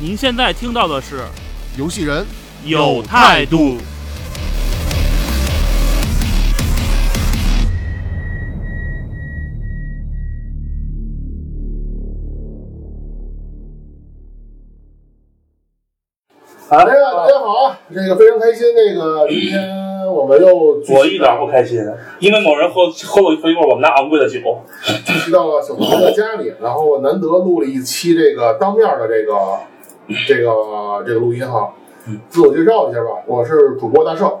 您现在听到的是游戏人有态度。大家大家好啊！这个非常开心，那个今天我们又我一点不开心，因为某人喝喝了一会儿我们家昂贵的酒。聚集到了小同学的家里，然后难得录了一期这个当面的这个这个这个录音哈。自我介绍一下吧，我是主播大圣。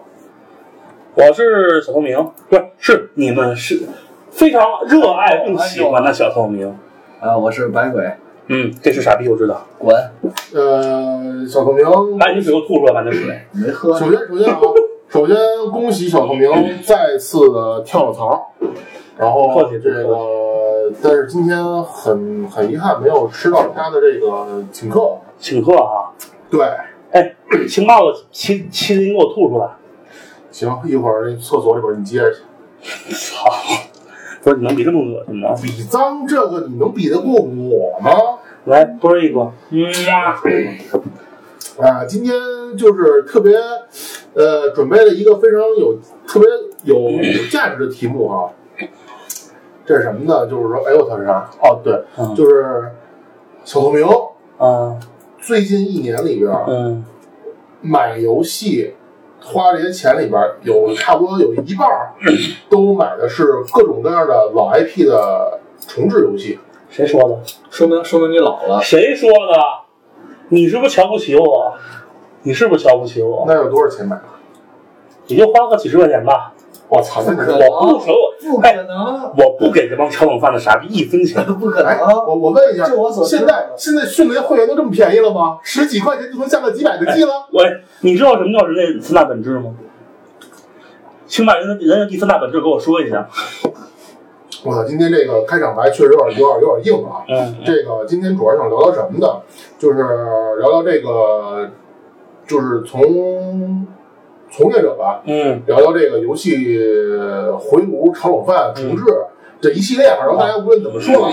我是小透明，不是是你们是非常热爱并喜欢的小透明。啊，我是白鬼，嗯，这是傻逼，我知道。滚，呃，小透明，把你水给我吐出来，把那水。没喝。首先首先啊，首先恭喜小透明再次的跳了槽，然后客气这个，但是今天很很遗憾没有吃到他的这个请客。请客啊！对，哎，情报的麒麒麟给我吐出来。行，一会儿那厕所里边你接着去。操！不是你能比这么恶心吗？比脏这个你能比得过我吗？来，啵儿一个，嗯呀，啊，今天就是特别，呃，准备了一个非常有特别有有价值的题目哈。这是什么呢？就是说，哎呦，他是啥？哦，对，嗯就是小透明嗯最近一年里边嗯，买游戏花这些钱里边有差不多有一半儿都买的是各种各样的老 IP 的重置游戏。谁说的？说明说明你老了。谁说的？你是不是瞧不起我？你是不是瞧不起我？那有多少钱买的？也就花个几十块钱吧。我操，不可能我不手，不可能，我不给这帮炒冷饭的傻逼一分钱。不可哎，能。我我问一下，就我所知现在现在迅雷会员都这么便宜了吗？十几块钱就能下个几百个 G 了？喂，你知道什么叫人类三大本质吗？请把人的人的第三大本质给我说一下。我操，今天这个开场白确实有点有点有点硬啊。嗯，这个今天主要想聊聊什么呢？就是聊聊这个，就是从从业者吧，嗯，聊聊这个游戏回炉、炒冷饭、重置、这一系列，反正大家无论怎么说吧，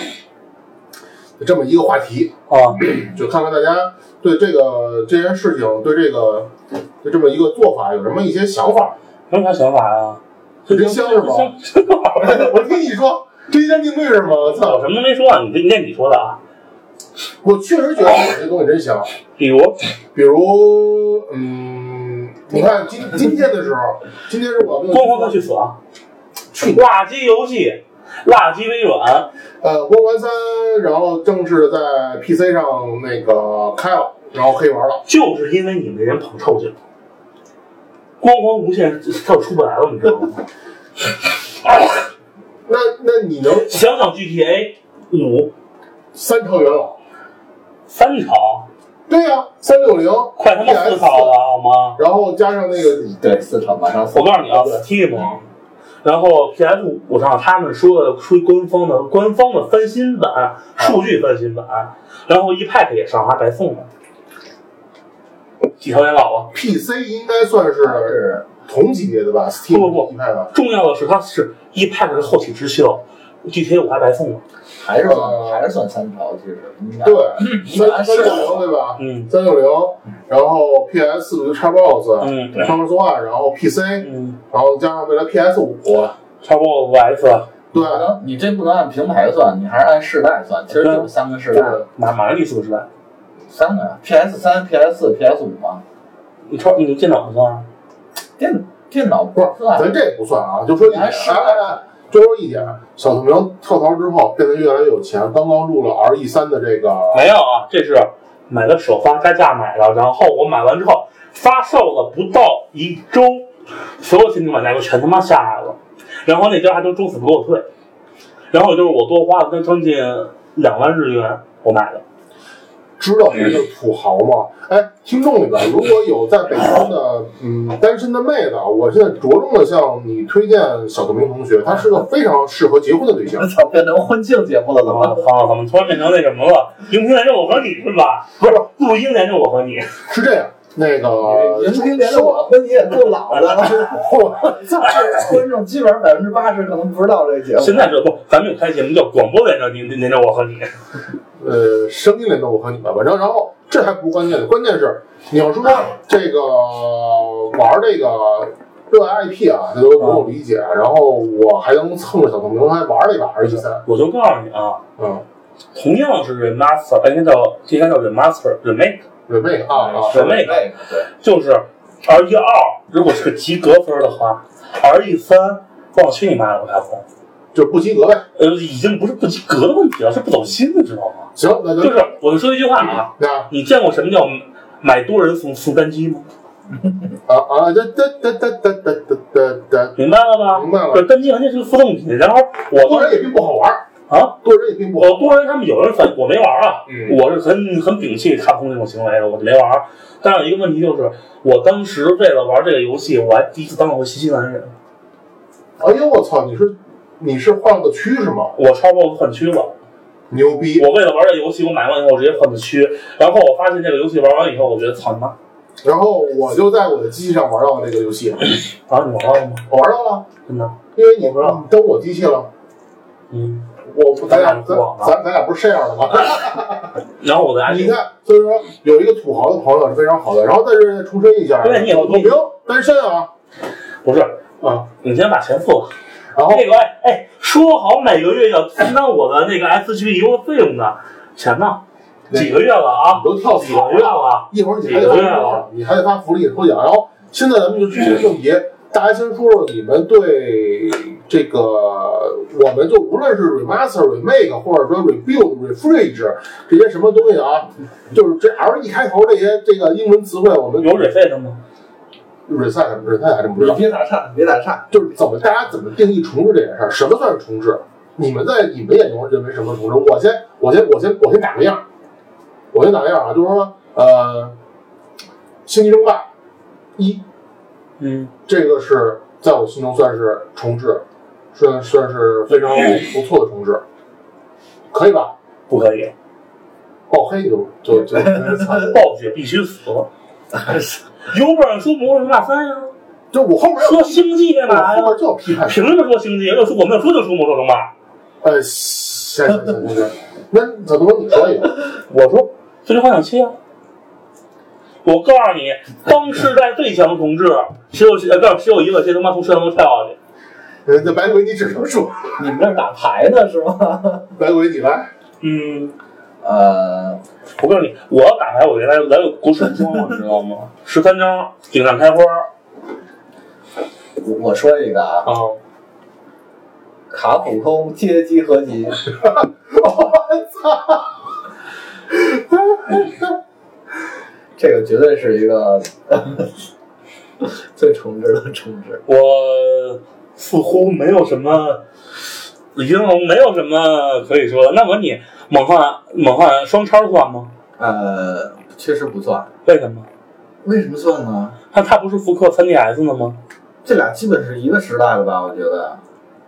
这么一个话题，啊，就看看大家对这个这件事情，对这个对这么一个做法有什么一些想法。有啥想法呀？这真香是吗？我听你说真香定对是吗？我操我！什么都没说，你这应该你说的啊。我确实觉得这东西真香。比如，比如，嗯，你看今今天的时候，今天是我们光环快去死啊！去 垃圾游戏，垃圾微软，呃光环三，然后正式在 PC 上那个开了，然后可以玩了。就是因为你们这人捧臭脚，光环无限它就出不来了，你知道吗？那那你能想想 GTA 五三朝元老？三朝，对呀、三六零，快他妈四朝了好吗？然后加上那个对，四场马上四我告诉你啊，Steam，然后 PS 五上他们说的出官方的官方的翻新版，数据翻新版，然后 ePack 也上，还白送呢。几条元老啊！PC 应该算是是同级别的吧？Steam 不不不重要的是它是 ePack 是后起之秀，GTA 五还白送呢。还是算还是算三朝，其实应该对，三三六零对吧？嗯三六零，然后 PS 就 Xbox，嗯，Xbox One，然后 PC，嗯，然后加上未来 PS 五，超过五 S，对你这不能按平台算，你还是按世代算。其实就是三个世代，对，马马上第四个时代。三个呀，PS 三、PS 四、PS 五嘛。你超你电脑不算啊？电电脑不是，算，咱这不算啊，就说一点，还是哎多，说一点，小透明跳槽之后变得越来越有钱，刚刚入了 RE 三的这个，没有啊，这是买的首发加价买的，然后我买完之后发售了不到一周，所有限定玩家都全他妈下来了，然后那家还都周死不给我退，然后就是我多花了将将近两万日元我买的，知道什么叫土豪吗？哎，听众里边如果有在北京的嗯单身的妹子，啊，我现在着重的向你推荐小透明同学，他是个非常适合结婚的对象我。操，变成婚庆节目了，怎怎么么？好？怎么突然变成那什么了？迎宾连着我和你是吧？不是，录音连着我和你。是这样，那个迎宾连着我和你也够老的了，我操！观众基本上百分之八十可能不知道这节目。现在这不，咱们有开节目叫广播连着你连着我和你。呃，声音联动我和你们，反正然后这还不是关键的，关键是你要说这个玩这个热爱 IP 啊，这都能够理解。然后我还能蹭着小透明还玩了一把 R 一三，我就告诉你啊，嗯同样是 remaster，哎应该叫应该叫 remaster remake，，remake 啊啊，remake，对，就是 R 一二如果是个及格分的话，R 一三放去你妈的吧，卡普。就是不及格呗。呃，已经不是不及格的问题了，是不走心，你知道吗？行，那就就是我就说一句话啊，啊你见过什么叫买多人送送单机吗？啊啊，哒哒哒哒哒哒哒哒哒，明白了吧？明白了就是单机人家是个负动品，然后我多人也并不好玩，啊，多人也并不好。我多人他们有人反我没玩啊，嗯我是很很摒弃卡普空这种行为的，我就没玩。但有一个问题就是，我当时为了玩这个游戏，我还第一次当了回新西兰人，哎呦我操，你是你是换了个区是吗？我超 BOSS 换区了。牛逼！我为了玩这游戏，我买完以后我直接换的区，然后我发现这个游戏玩完以后，我觉得操你妈然后我就在我的机器上玩到了这个游戏，啊！你玩到了吗？我玩到了，真的？因为你我不知道你登我机器了。嗯。我不，咱俩咱咱俩不是这样的吗？然后我的 ID 你看，所以说有一个土豪的朋友是非常好的。然后在这重申一下，对你以后小透明单身啊不是，啊。你先把钱付了。然后那个哎哎，说好每个月要分担我的那个 S G 优惠费用的钱呢？几个月了啊？你都跳几个月槽了，了？一会儿你还得你还得发福利抽奖。然后现在咱们就直接正题，大家先说说你们对这个，我们就无论是 remaster、remake 或者说 rebuild、refresh 这些什么东西啊，就是这 L 一开头这些这个英文词汇，我们有水费的吗？Reset reset 还真不知你道。别打岔，别打岔。就是怎么大家怎么定义重置这件事儿？什么算是重置？你们在你们眼中认为什么是重置？我先我先我先我先打个样儿，我先打个样儿啊，就是说呃，《星际争霸一》嗯，这个是在我心中算是重置，算算是非常不错的重置，可以吧？不可以，爆黑你就就就 暴雪必须死。有本事说《魔兽争霸三》呀，就我后面说星际干我嘛呀？后面就要批判，凭什么说星际？要说我没有说就说魔兽争霸。呃，行行行行行，那怎么你说一个？我说《最终幻想七》啊。我告诉你，当世代最强同志，只有呃，不只有一个，谁他妈从摄像头跳下去。呃，那白鬼你只能说，你们这儿打牌呢是吗？白鬼你来，嗯，呃，我告诉你，我要打牌，我原来来个国术光，你知道吗？十三张顶上开花我我说一个啊，啊，卡普空街机合集，我 操这个绝对是一个 最重置的重置。我似乎没有什么，已经没有什么可以说的。那么你，猛汉猛汉双超算吗？呃，确实不算。为什么？为什么算呢？它它不是复刻 3DS 的吗？这俩基本是一个时代的吧？我觉得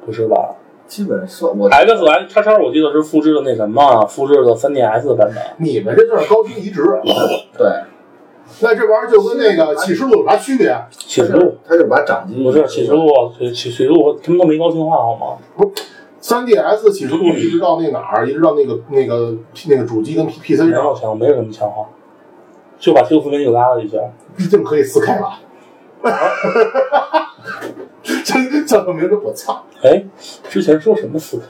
不是吧基本算我？X X 叉叉我记得是复制的那什么，复制的 3DS 的版本。你们这就是高清移植，对，那这玩意儿就跟那个启示录有啥区别？启示录它就把掌机不是启示录，启启示录他们都没高清化好吗？三 DS 启示录一直到那哪儿，一直到那个那个那个主机跟 P P C 没上，有强，没有什么强化，就把 Q 四零又拉了一下。毕竟可以四 K 了。这叫个名字，我操！哎，之前说什么四 K？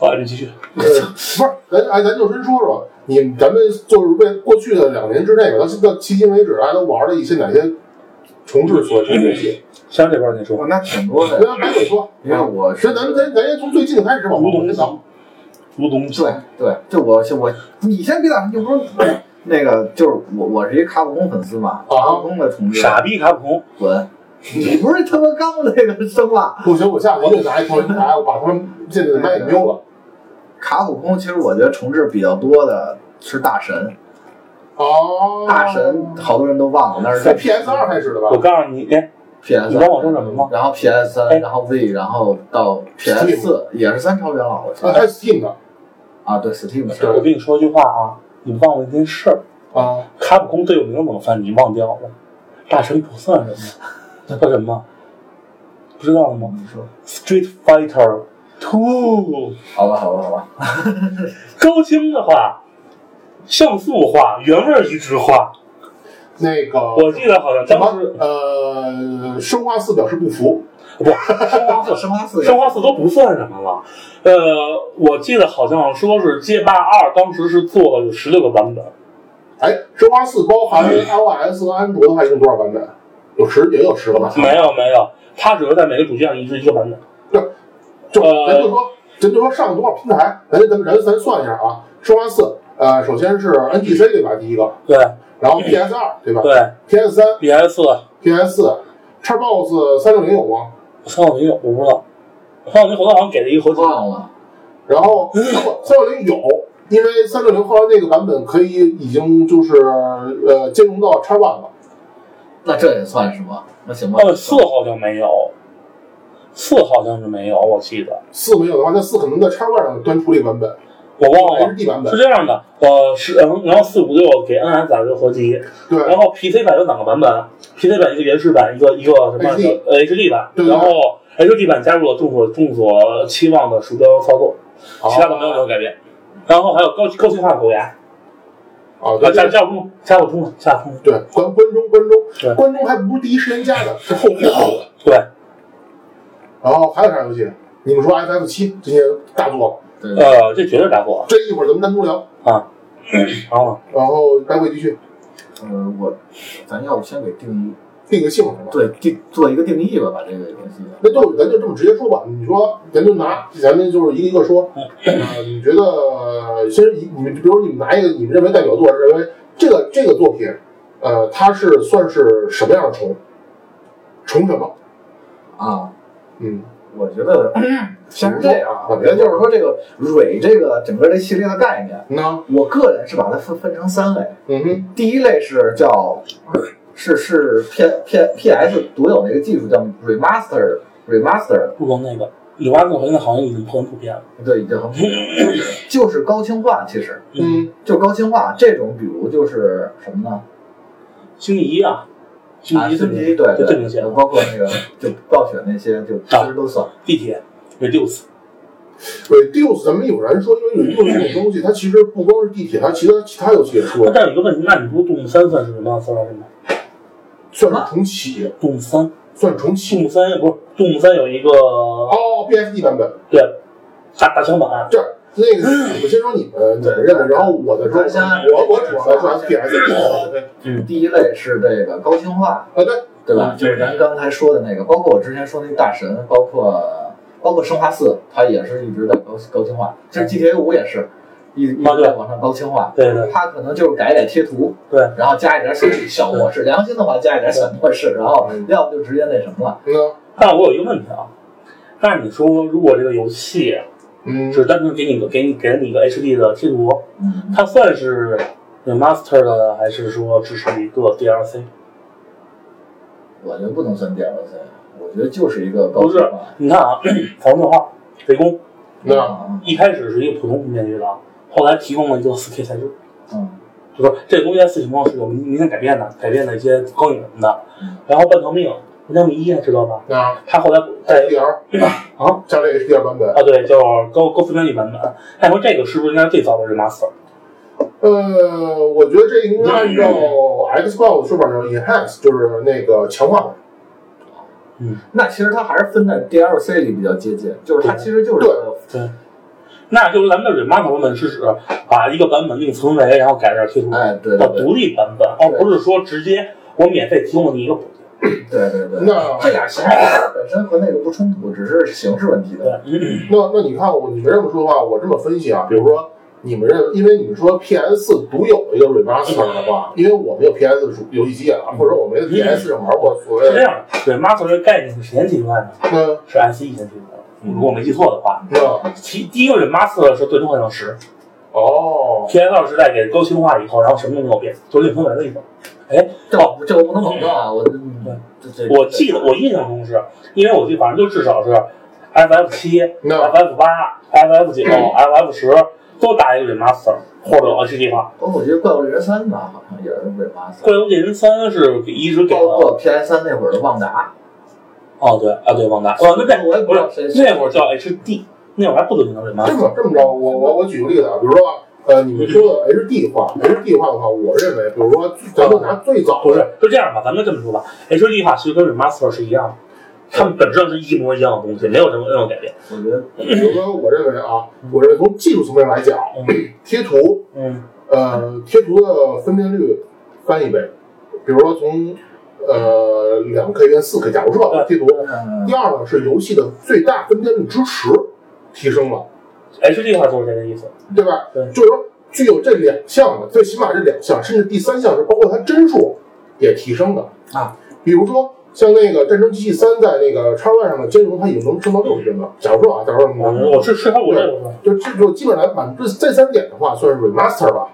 好，你继续。呃，不是，咱哎，咱就先说说你，咱们就是为过去的两年之内吧，到现在迄今为止，大家都玩了一些哪些重置所这游戏？先这边你说。那挺多的。咱白鬼说，因为我是所以咱咱咱先从最近开始往无东西后先倒。，无东西。对对，就我就我，你先别打，就不是那个，就是我我是一卡普空粉丝嘛，啊卡普空的重置，傻逼卡普空，滚！你不是他妈刚那个生了？不行，我下次一定拿一投影台，我把他们现在的麦给瞄了。卡普空其实我觉得重置比较多的是大神，哦，大神好多人都忘了，那是在 PS 二开始的吧？我？告诉你，哎，PS，你知道我说什么吗？然后 PS 哎三，然后 Z，然后到 PS 四也是三超元老了，啊，还有 Steam 的啊，对 Steam 的我跟你说一句话啊，你忘了一件事儿，啊，卡普空最有名的冷饭你忘掉了，大神不算什么，叫什么？不知道了吗你说，？Street Fighter Two，好吧，好吧，好吧，高清的话，像素化，原味儿移植化。那个我记得好像什当时么呃，生化四表示不服，不，生化四生化四生化四都不算什么了。呃，我记得好像说是街霸二当时是做了有十六个版本，哎，生化四包含 iOS 和安卓的话，一共多少版本？有十，也有十个吧？没有没有，它只是在每个主机上移植一个版本。对就呃咱就说，咱就说上多少平台，咱咱咱咱算一下啊。生化四，呃，首先是 N P C 对吧？第一个，对然后 PS 二对吧对？PS 三、，PS 四 PS 四，Xbox 三六零有吗？三六零有我不知道，三六零后头好像给了一个合集。忘了，然后不，三六零有，因为三六零后来那个版本可以已经就是呃兼容到 X One 了。那这也算是吗？那行吧，呃，四好像没有，四好像是没有，我记得四没有的话，那四可能在 X One 上端出了一个版本我忘了。是。这样的，呃，是，嗯然后四五六给 NS 打了个合集，对，然后 PC 版有两个版本，PC 版一个原始版，一个一个什么 HD 呃 HD 版，对对然后 HD 版加入了众所众所期望的鼠标操作，其他的没有任何改变。然后还有高高清化狗牙，啊，啊对加加不中，加不中了，加不中了。对，关关中关对中，关中还不是第一时间加的，是后后的。对，然后还有啥游戏？你们说 FF 七这些大作，对对呃，这绝对大货这一会儿咱们单独聊。啊。然后呢，然后待会继续呃，我咱要不先给定义，定个性是吧？对定做一个定义吧，把这个东西。那就咱就这么直接说吧。你说，咱就拿，咱们就是一个一个说。呃，你觉得先以你们，比如你们拿一个你们认为代表作，认为这个这个作品，呃，它是算是什么样的虫？虫什么？啊，嗯，我觉得先是这样啊，我觉得就是说这个蕊这个整个这系列的概念，那。我个人是把它分分成三类。嗯哼，第一类是叫 是是 P P P S 独有的一个技术叫 remaster remaster，不光那个，里瓦特现在好像已经很普遍了。对，已经很普遍了，就是高清化，其实。嗯。就高清化这种，比如就是什么呢？星际一啊，星啊，际一升级，对对最明显，包括那个就暴雪那些，就其实都算。地铁 Reduce，，Reduce 咱们一会儿咱说，因为 Reduce 这种东西，它其实不光是地铁，它其他其他游戏也出了，但有一个问题，那你说动物三算是什么算是什么？算是重启，动物三，算重动启。物三不是动物三有一个哦，BSD 版本，对大大枪版，这儿那个我先说你们怎么认为，然后我的说，咱先我我主要来说 FPS。嗯，第一类是这个高清化，啊，对，对吧？嗯就是咱刚才说的那个，包括我之前说那大神，包括包括生化四，它也是一直在高高清化。其实 GTA 五也是一一直在往上高清化，对对它可能就是改改贴图，对，然后加一点小小模式，良心的话加一点小模式，然后要不就直接那什么了。嗯但我有一个问题啊，但是你说如果这个游戏嗯，只单纯给你个给你给了你一个 HD 的贴图，嗯，它算是 remaster 的，还是说只是一个 DLC？我觉得不能算 DLC，我觉得就是一个高不是。你看啊，防动画围攻那。啊一开始是一个普通面积的，后来提供了一个 4K 材质，嗯。就说这个东西在四情况是有明明显改变的，改变的一些光影什么的。嗯。然后半条命，半条命一啊知道吧？啊它后来在 HDR 啊加这 HDR 版本，啊对，叫高高分辨率版本。那你说这个是不是应该最早的 remaster？呃，我觉得这应该按照 Xbox 说法叫 enhance，就是那个强化版。嗯那其实它还是分在 DLC 里比较接近，就是它其实就是对对。那就是咱们的 remaster 版本是指把一个版本另存为，然后改点贴图，哎，对独立版本，而不是说直接我免费提供了你一个。对对对。那这俩形式本身和那个不冲突，只是形式问题对的。，那那你看我，你们这么说的话，我这么分析啊，比如说你们认，因为你们说 PS 独有的一个 remaster 的话，因为我没有 PS 主游戏机啊，或者我没有 PS 上玩过所谓的，是这样的，remaster 这个概念是谁先提出来的？那是 SE 先提出来的。如果我没记错的话。那其第一个 remaster 是《最终幻想十哦，》，PS 二时代给高清化以后，然后什么都没有变，就另分为了一种。哎，这我这我不能保证啊，我这这我记得我印象中是，因为我记得反正就至少是 FF 七、FF 八、FF 九、FF 十都打一个 remaster 或者 HD 化。包括我觉得怪物猎人三吧，好像也是为马斯。怪物猎人三是给一直给了，包括 PS 三那会儿的旺达，哦对啊对，旺达，哦那那我也不知道谁那会儿叫 HD，那会儿还不流行叫这 remaster。么这么着，我我我举个例子啊，比如说呃，你们说的 HD 化，HD 化的话，我认为，比如说咱们拿最早不是，就这样吧，咱们这么说吧，HD 化其实跟 remaster 是一样的，它们本质上是一模一样的东西，没有什么任何改变。我觉得比如说，我认为啊，我认为从技术层面来讲，贴图，嗯呃，贴图的分辨率翻一倍，比如说从呃两 K 变四 K，假如说啊贴图。嗯第二呢是游戏的最大分辨率支持提升了，，HD 化就是这个意思。对吧？对就是说具有这两项的，最起码这两项，甚至第三项是包括它帧数也提升的啊。比如说像那个《战争机器三》在那个叉 Y 上的兼容，它已经能升到六十帧了。假如说啊，假如说你我我是是它我这个是吧？就这就基本上满这这三点的话，算是 remaster 吧，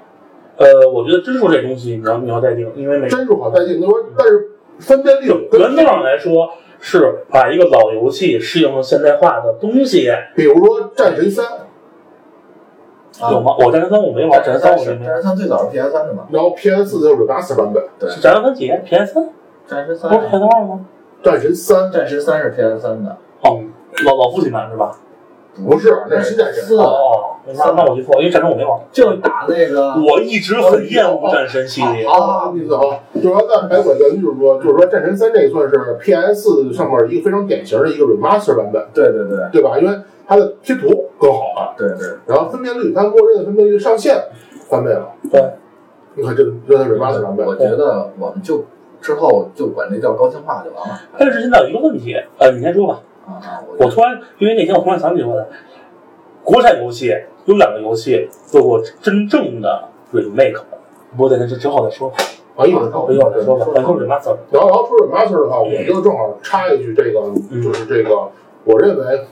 呃，我觉得帧数这东西你要你要待定，因为每帧数好待定，你说但是分辨率跟原则上来说是把一个老游戏适应了现代化的东西，比如说《战神三》，啊有吗？我战神三我没玩，战神三我是没玩。战神三最早是 PS 三的嘛，然后 PS 四的 remaster 版本，对，是战神三几？PS 三战神三不是 PS 二吗？《战神三》战神三是 PS 三的，哦，老老父亲版是吧？不是，那是新战神。四哦，那那我记错了，因为战神我没玩。就是打那个我一直很厌恶战神系列。啊，意思啊，就是说，但还有个原因就是说，就是说，《战神三》这算是 PS 上面一个非常典型的一个 remaster 版本，对对对对吧？因为它的贴图更好了，对对，然后分辨率，它默认的分辨率上限翻倍了。对，你看这个这是 remaster 版本，我觉得我们就之后就管这叫高清化就完了。但是现在有一个问题，呃，你先说吧。我我突然因为那天我突然想起来，国产游戏有两个游戏做过真正的 remake，不过在这之之后再说吧，啊，一会儿一会儿再说吧。然后然后说 remaster 的话，我就正好插一句，这个就是这个，我认为，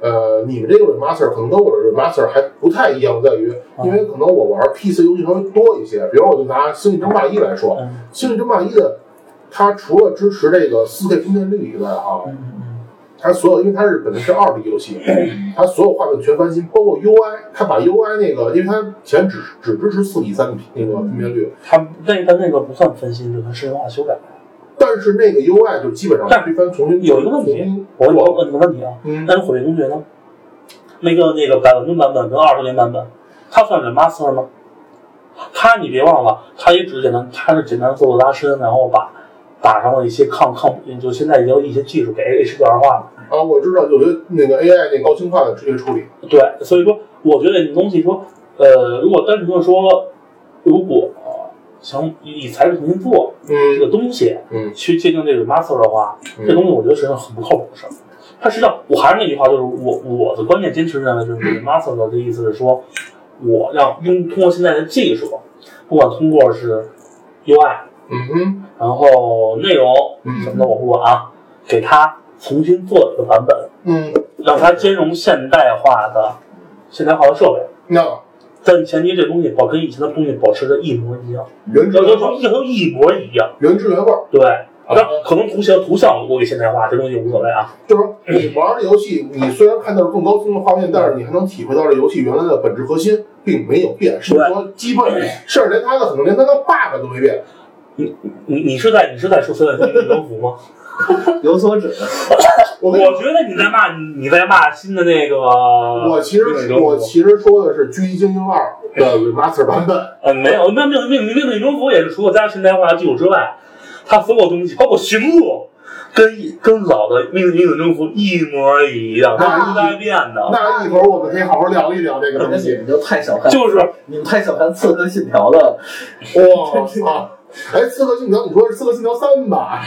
呃，你们这个 remaster 可能跟我的 remaster 还不太一样，在于，因为可能我玩 PC 游戏稍微多一些，比如我就拿《星际争霸一》来说，嗯《星际争霸一》的它除了支持这个 4K 分辨率以外啊，嗯它所有因为它是本来是二 D 游戏，它所有画面全翻新，包括 UI，它把 UI 那个，因为它前只只支持四比三的那个分辨率，它那个那个不算翻新，就算视觉化修改。但是那个 UI 就基本上但推翻重新有一个问题我我问你个问题啊，嗯，但是毁灭公爵呢？那个那个百万吨版本跟二十年版本，它算 remaster 吗？它你别忘了，它也只是简单，它是简单做做拉伸，然后把打上了一些抗抗，就现在也有一些技术给 HDR 化了。啊，我知道有些那个 AI 那高清化的直接处理，对，所以说我觉得这东西说，呃，如果单纯的说，如果想以材质重新做这嗯个东西，嗯。去界定这个 master 的话，嗯。这东西我觉得实际上很不靠谱的事儿。它实际上，我还是那句话，就是我我的观念坚持认为，就是 master 的意思是说，我要用通过现在的技术，不管通过是 UI，嗯哼然后内容嗯什么的我不管啊，给他重新做一个版本，嗯，让它兼容现代化的现代化的设备。那但前提这东西保跟以前的东西保持着一模一样，原汁原味，要求一模一样。原汁原味儿，对，那可能图形图像过于现代化，这东西无所谓啊。就是说你玩这游戏，你虽然看到了更高清的画面，但是你还能体会到这游戏原来的本质核心并没有变，甚至说基本甚至连它的可能连它的 bug 都没变。你你你是在你是在说现在的羽绒服吗？有所指。我 我觉得你在骂你在骂新的那个。我其实我其实说的是《狙击精英二》的 remaster 版本，呃没有，那命命命令羽绒服也是除了加入现代化的技术之外，它所有东西包括行路。跟跟老的命令羽绒服一模一样，它不带变的。那一会儿我们可以好好聊一聊这个东西 你就太小看，就是你们太小看《刺客信条》了。哇操！哎，《刺客信条》，你说是《刺客信条三》吧？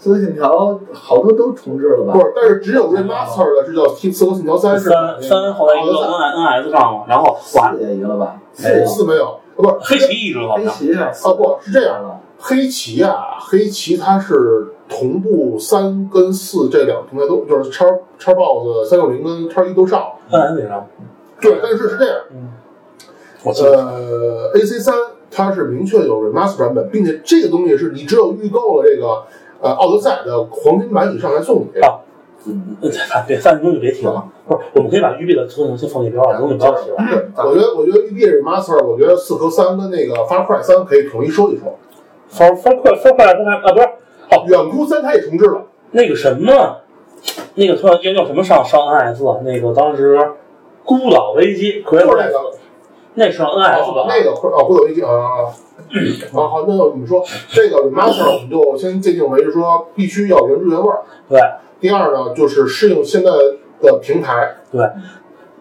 《刺客信条》好多都重置了吧不？是，但是只有 remaster 的是叫《刺客信条三》是三三后来移到 N N S 上了，然后哇，四也移了吧？四四没有，不是黑旗一直好像。黑旗啊，啊，不是这样的。黑旗啊，黑旗它是同步三跟四这两个平台都就是叉叉 box 三六零跟叉一都上。那那啥，对，但是是这样，我记得呃，AC 三它是明确有 remaster 版本，并且这个东西是你只有预购了这个呃奥德赛的黄金版以上才送你。啊呃别三分钟就别提了，不是，我们可以把育碧的车型先放一边儿，东西不要提了。我觉得我觉得育碧 remaster，我觉得四和三跟那个 Far Cry 三可以统一说一说。方方块方块不还啊不是哦远古三它也重置了，那个什么，那个突然叫叫什么上上 NS？那个当时孤岛危机，就是那个那上 NS 吧？那个哦，孤岛危机啊啊好，那我们说这个 remaster，我们就先界定为是说必须要原汁原味儿。对第二呢，就是适应现在的平台。对，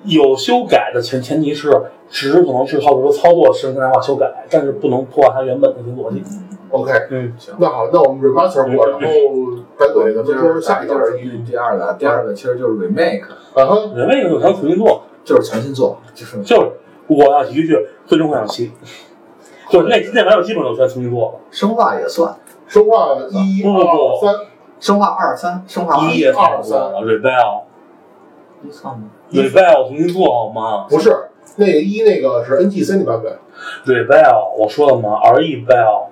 有修改的前前提是，只是可能是靠比如操作实现代化修改，但是不能破坏它原本的一个逻辑。OK，嗯，行那好，那我们 remaster 过，然后白鬼咱们说下一个就是第二个，第二个其实就是 remake，啊哈，人为有想重新做，就是重新做，就是就是我要提一句，最终幻想七，就是那那玩意儿基本都全重新做。了，生化也算，生化一不不不。二三，生化二三，生化一也二三，Rebel。一算吗？Rebel 重新做好吗？不是那个一那个是 NGC 的版本，？Rebel 我说了吗？RE Bell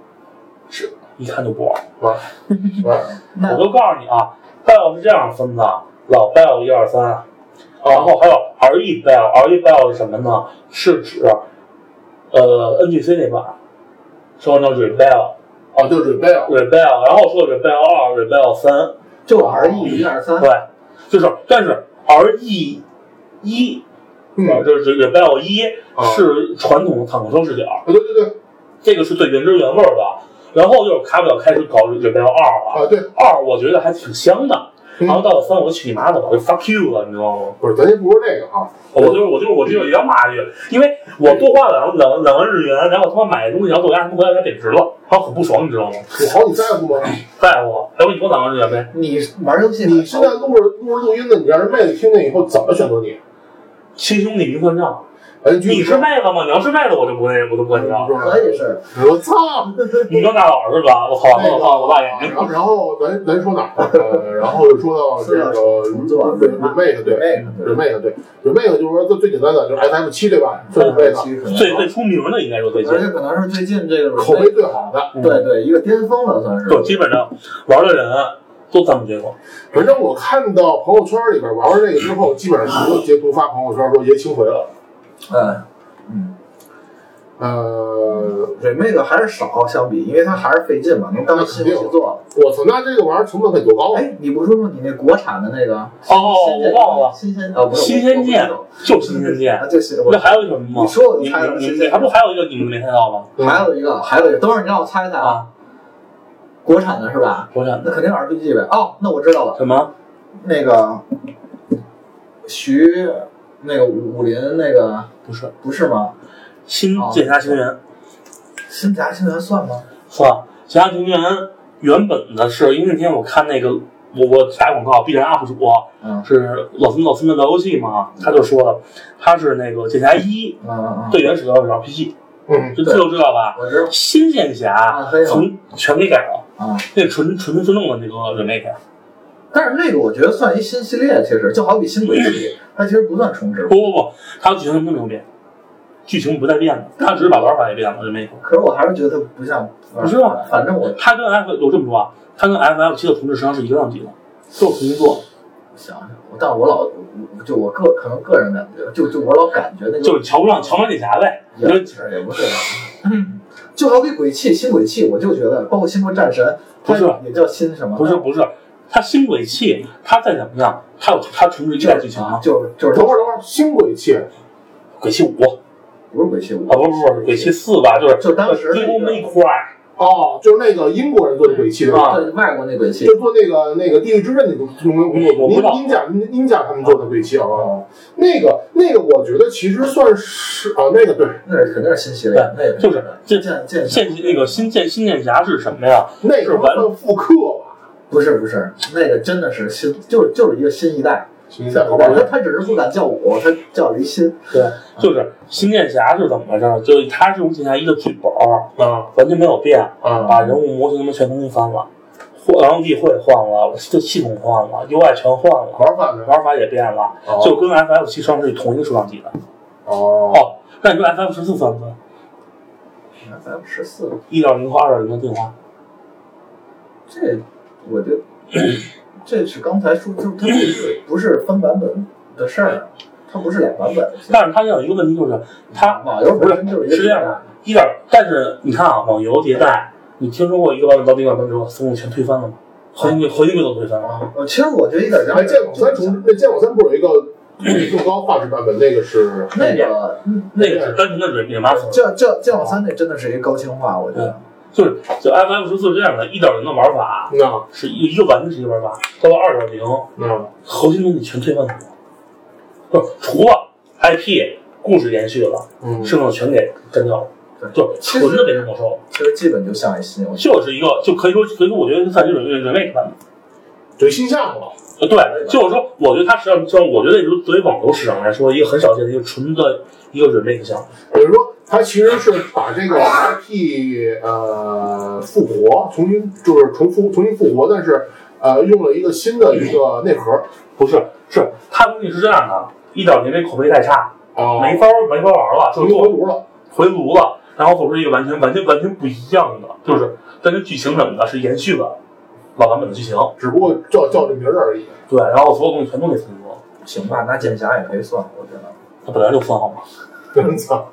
是。一看就不玩。玩。玩。那我都告诉你啊，Bell 是这样分的，老 Bell 一二三，然啊后还有 RE Bell，RE Bell 是什么呢？是指呃 NGC 那版，说叫 Rebel 啊，就 Rebel，Rebel，然后说 Rebel 二，Rebel 三，就 R E 一二三，对，就是但是 RE 一，嗯，就是 Rebel 一啊是传统的坦克车视角，对对对。这个是最原汁原味儿的。然后就是卡表开始搞 Rebel 二了，啊，对，二我觉得还挺香的，嗯然后到了三我就去你妈的吧，我就 fuck you 了，你知道吗？不是，咱先不说这个啊，我就是我就是我就是也要骂一句，因为我多花两两两万日元，然后他妈买的东西，然后豆芽他妈回来才贬值了，然后很不爽，你知道吗？我好你在乎吗？在乎，要不你给我两万日元呗？你玩游戏你现在录着录着录音呢，你让人妹子听见以后怎么选择你？亲兄弟明算账，哎，你是妹子吗？你要是妹子，我就不那我就不跟你了。可以是我操！你当大佬是吧？我操！那个，我操！我大眼睛。然后然后咱咱说哪儿？呃，然后就说到这个重做 remake 对 remake 对 remake 就是说最最简单的就是 S M 七对吧？算 remake 最最出名的应该说最近而，且可能是最近这个口碑最好的。对对一个巅峰了，算是。就基本上玩的人都这么结果。反正我看到朋友圈里边玩完这个之后，基本上所有截图发朋友圈说爷清回了。嗯嗯呃，，remake 还是少相比，因为它还是费劲嘛，能当新游戏做。我操，那这个玩意儿成本得多高啊？哎，你不是说你那国产的那个？哦，我忘了，新鲜哦，不是新鲜剑就新鲜剑那还有什么吗？你说我你就猜到你新鲜你还不还有一个你们没猜到吗？还有一个，还有一个，等会儿你让我猜猜啊，啊，国产的是吧？国产那肯定是 RPG 呗。哦，那我知道了，什么？那个徐那个武武林那个不是。不是吗？新剑侠情缘，新剑侠情缘算吗？算，剑侠情缘原本的是因为那天我看那个我我打广告，B 站 UP 主嗯。是老孙老孙的聊游戏嘛，他就说了，他是那个剑侠一嗯嗯嗯，最原始的是 RPG，嗯，这这就知道吧？我知道。新剑侠从全给改了，啊。那纯纯纯弄的那个 remake，但是那个我觉得算一新系列，其实就好比新轨迹，它其实不算重置不。不不，它剧情都没有变，剧情不带变的，它只是把玩法也变了就没。可是我还是觉得它不像，不是吗反正我它跟 F 有这么说啊，它跟 FF 七的重置实际上是一个量级的，就是重新做，想想，但我老就我个可能个人感觉，就就我老感觉那个就是瞧不上乔曼剑侠呗。也其实也不是，就好比鬼泣新鬼泣，我就觉得包括星国战神，不是也叫新什么？不是不是，它新轨器，它再怎么样，它有它重置一代剧情吗？就是就是等会儿等会儿，新鬼器鬼泣五。不是鬼泣五。啊，不是不是鬼泣四吧？就是就当时那 Devil May Cry 哦，就是那个英国人做的鬼泣对吧？对外国那鬼泣就，做那个那个地狱之刃那个工工作，我不知道。英英甲英英甲他们做的鬼泣啊，那个那个我觉得其实算是啊，那个对，那是肯定是新系列，那个就是这剑剑剑那个新剑新剑侠是什么呀？那个算复刻吧，不是不是那个真的是新，就是就是一个新一代，我觉得，他他只是不敢叫我，他叫了一新，对，就是新剑侠是怎么回事？就是他是用剑侠一的剧本儿啊完全没有变，啊把人物模型他妈全重新翻了。然后地会换了，这系统换了，UI 全换了，玩法呢？玩法也变了，哦就跟 FF 七上是同一个数量级的。哦，哦，那你说 FF 十四算不算？？FF 十四一点零和二点零的进化？这我觉得这是刚才说，就是它不是不是分版本的事儿，它不是俩版本。但是它有一个问题就是，它网游本身就是一个是这样的，一点，但是你看啊，网游迭代，你听说过一个版本到另一个版本之后，所有全推翻了吗？核心规核心规都推翻了。啊，呃，其实我觉得一点哎，剑网三重，那剑网三不是有一个更高画质版本？那个是那个那个是单纯的软软麻粉，叫叫剑网三那真的是一个高清化，我觉得。就是就 FF 十四是这样的，一点零的玩法那是一一个完全是一个玩法，到了二点零，那核心东西全推翻了，不除了 IP 故事延续了，嗯，剩下的全给干掉了，对就纯的变成魔兽了，其实基本就像一新游戏。就是一个就可以说可以说我觉得算是人人 remake 版本。对新项目了。呃，对，就是说，我觉得它实际上，就是我觉得作为网游市场来说，一个很少见的一个纯的一个 remake 项目。比如说，它其实是把这个 IP 呃复活，重新就是重复重新复活，但是呃用了一个新的一个内核不是，是它东西是这样的，一点零那口碑太差，啊，没法没法玩了，就回炉了。回炉了，然后做出一个完全完全完全不一样的，就是但是剧情什么的是延续了老版本的剧情，只不过叫叫这名儿而已。对，然后所有东西全都给重做，行吧，拿剑侠也可以算，我觉得。它本来就算好嘛。真操，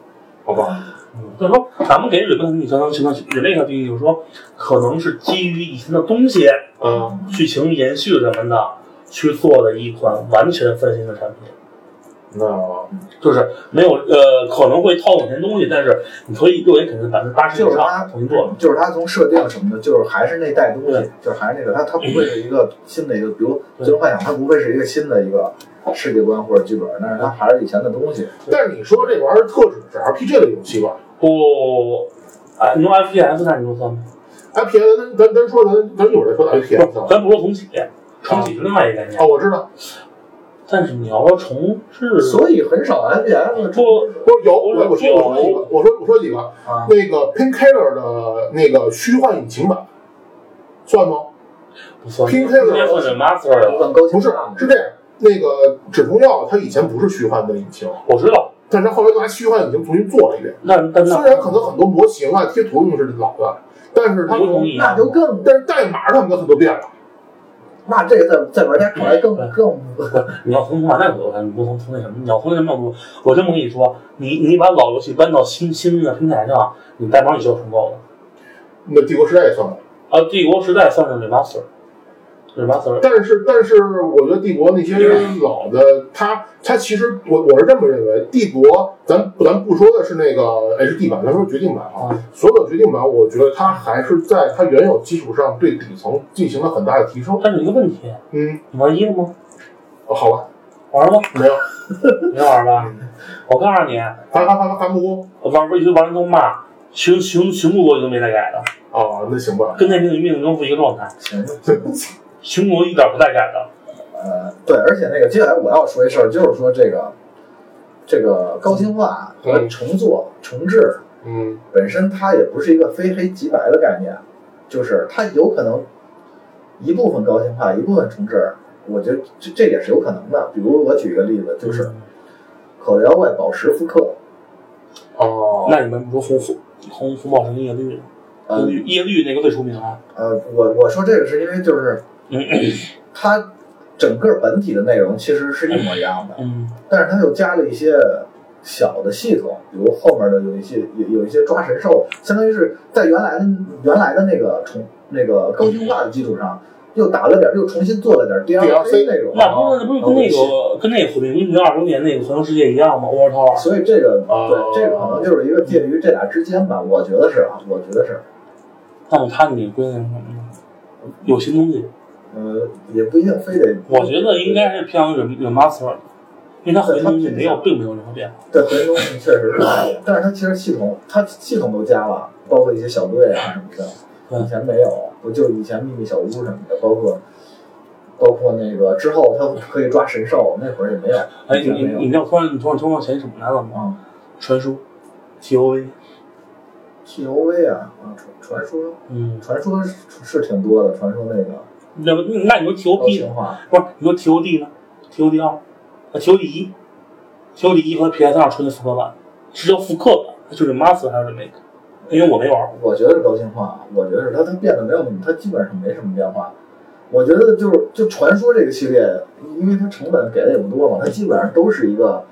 好吧，嗯，就是说，咱们给 remake 定义相当相当 remake 定义就是说，可能是基于以前的东西，嗯，剧情延续什么的，去做的一款完全翻新的产品。那就是没有呃，可能会套往前东西，但是你可以认为肯定百分之八十以就是它上重新做。就是他从设定什么的，就是还是那代东西，就是还是那个，他他不会是一个新的一个，比如《最终幻想》，他不会是一个新的一个世界观或者剧本，但是它还是以前的东西。但是你说这玩意儿特指是 RPG 类游戏吧不，哎，你用 FPS 那你就算吗？？FPS 咱咱咱说咱咱一会儿再说 FPS 啊。咱不说重启，重启是另外一个概念。哦，我知道，但是你要说重置，所以很少 FPS 不不是有我我说我说几个，我说我说几个，啊，那个 Painkiller 的那个虚幻引擎版算吗？不算，Pink 直接算是 Master 的。更高清不是化，是这样，那个止痛药它以前不是虚幻的引擎，我知道，但是后来拿虚幻引擎重新做了一遍。那但那虽然可能很多模型啊、贴图用的是老的，但是它不同，那就更但是代码他们都很多变了。那这个在在玩家看来更对更你要从画那角度看，你不从从那什么，你要从那什么我这么跟你说，你你把老游戏搬到新新的平台上，你代码你就要重构的。那帝国时代也算了，啊，帝国时代算是但是但是我觉得帝国那些老的，它它其实我我是这么认为，帝国咱咱不说的是那个 HD 版，咱说决定版啊，啊，所有的决定版，我觉得它还是在它原有基础上对底层进行了很大的提升。但是有一个问题，嗯，你玩一了吗？哦好吧，玩了吗？没有，没玩吧？我告诉你，还还还还不玩一堆玩人都骂，寻寻寻目逻辑都没带改的，哦，那行吧，跟那命运命运征服一个状态，行。寻目一点不带改的。呃，对，而且那个接下来我要说一事儿，就是说这个这个高清化和重做、重置嗯本身它也不是一个非黑即白的概念，就是它有可能一部分高清化，一部分重置，我觉得这这也是有可能的。比如我举一个例子，就是《口袋妖怪宝石复刻》，哦，那你们不说红红红红宝石叶绿，呃夜夜绿那个最出名啊。呃，我我说这个是因为就是嗯 它整个本体的内容其实是一模一样的，嗯但是它又加了一些小的系统，比如后面的有一些有有一些抓神兽，相当于是在原来的原来的那个重那个高清化的基础上，又打了点，又重新做了点 DLC 内容。那不是那不是跟那个跟那个《火并英雄二周年》那个《环游世界》一样吗？Over Tower。所以这个哦对这个可能就是一个介于这俩之间吧，我觉得是啊，我觉得是，那么它你归那什么呢？有新东西，呃，也不一定非得。我觉得应该是偏向于 remaster 的，因为它核心东西没有，并没有任何变化。对核心东西确实是，但是它其实系统它系统都加了，包括一些小队啊什么的，以前没有，不就以前秘密小屋什么的，包括包括那个之后它可以抓神兽，那会儿也没有，哎，你你你知道突然你突然突然想起什么来了吗？啊，传说，T O V，T O V 啊，啊传传说嗯，传说是是挺多的，传说那个那么那你说 TOP 的话，不是？你说 T O D 呢？T O D 二，啊 T O D 一，T O D 一和 P S 二出的复刻版是叫复刻版，就是 Master 还是 Remake？因为我没玩过。我觉得是高清化，我觉得是它它变得没有，它基本上没什么变化。我觉得就是就传说这个系列，因为它成本给的也不多嘛，它基本上都是一个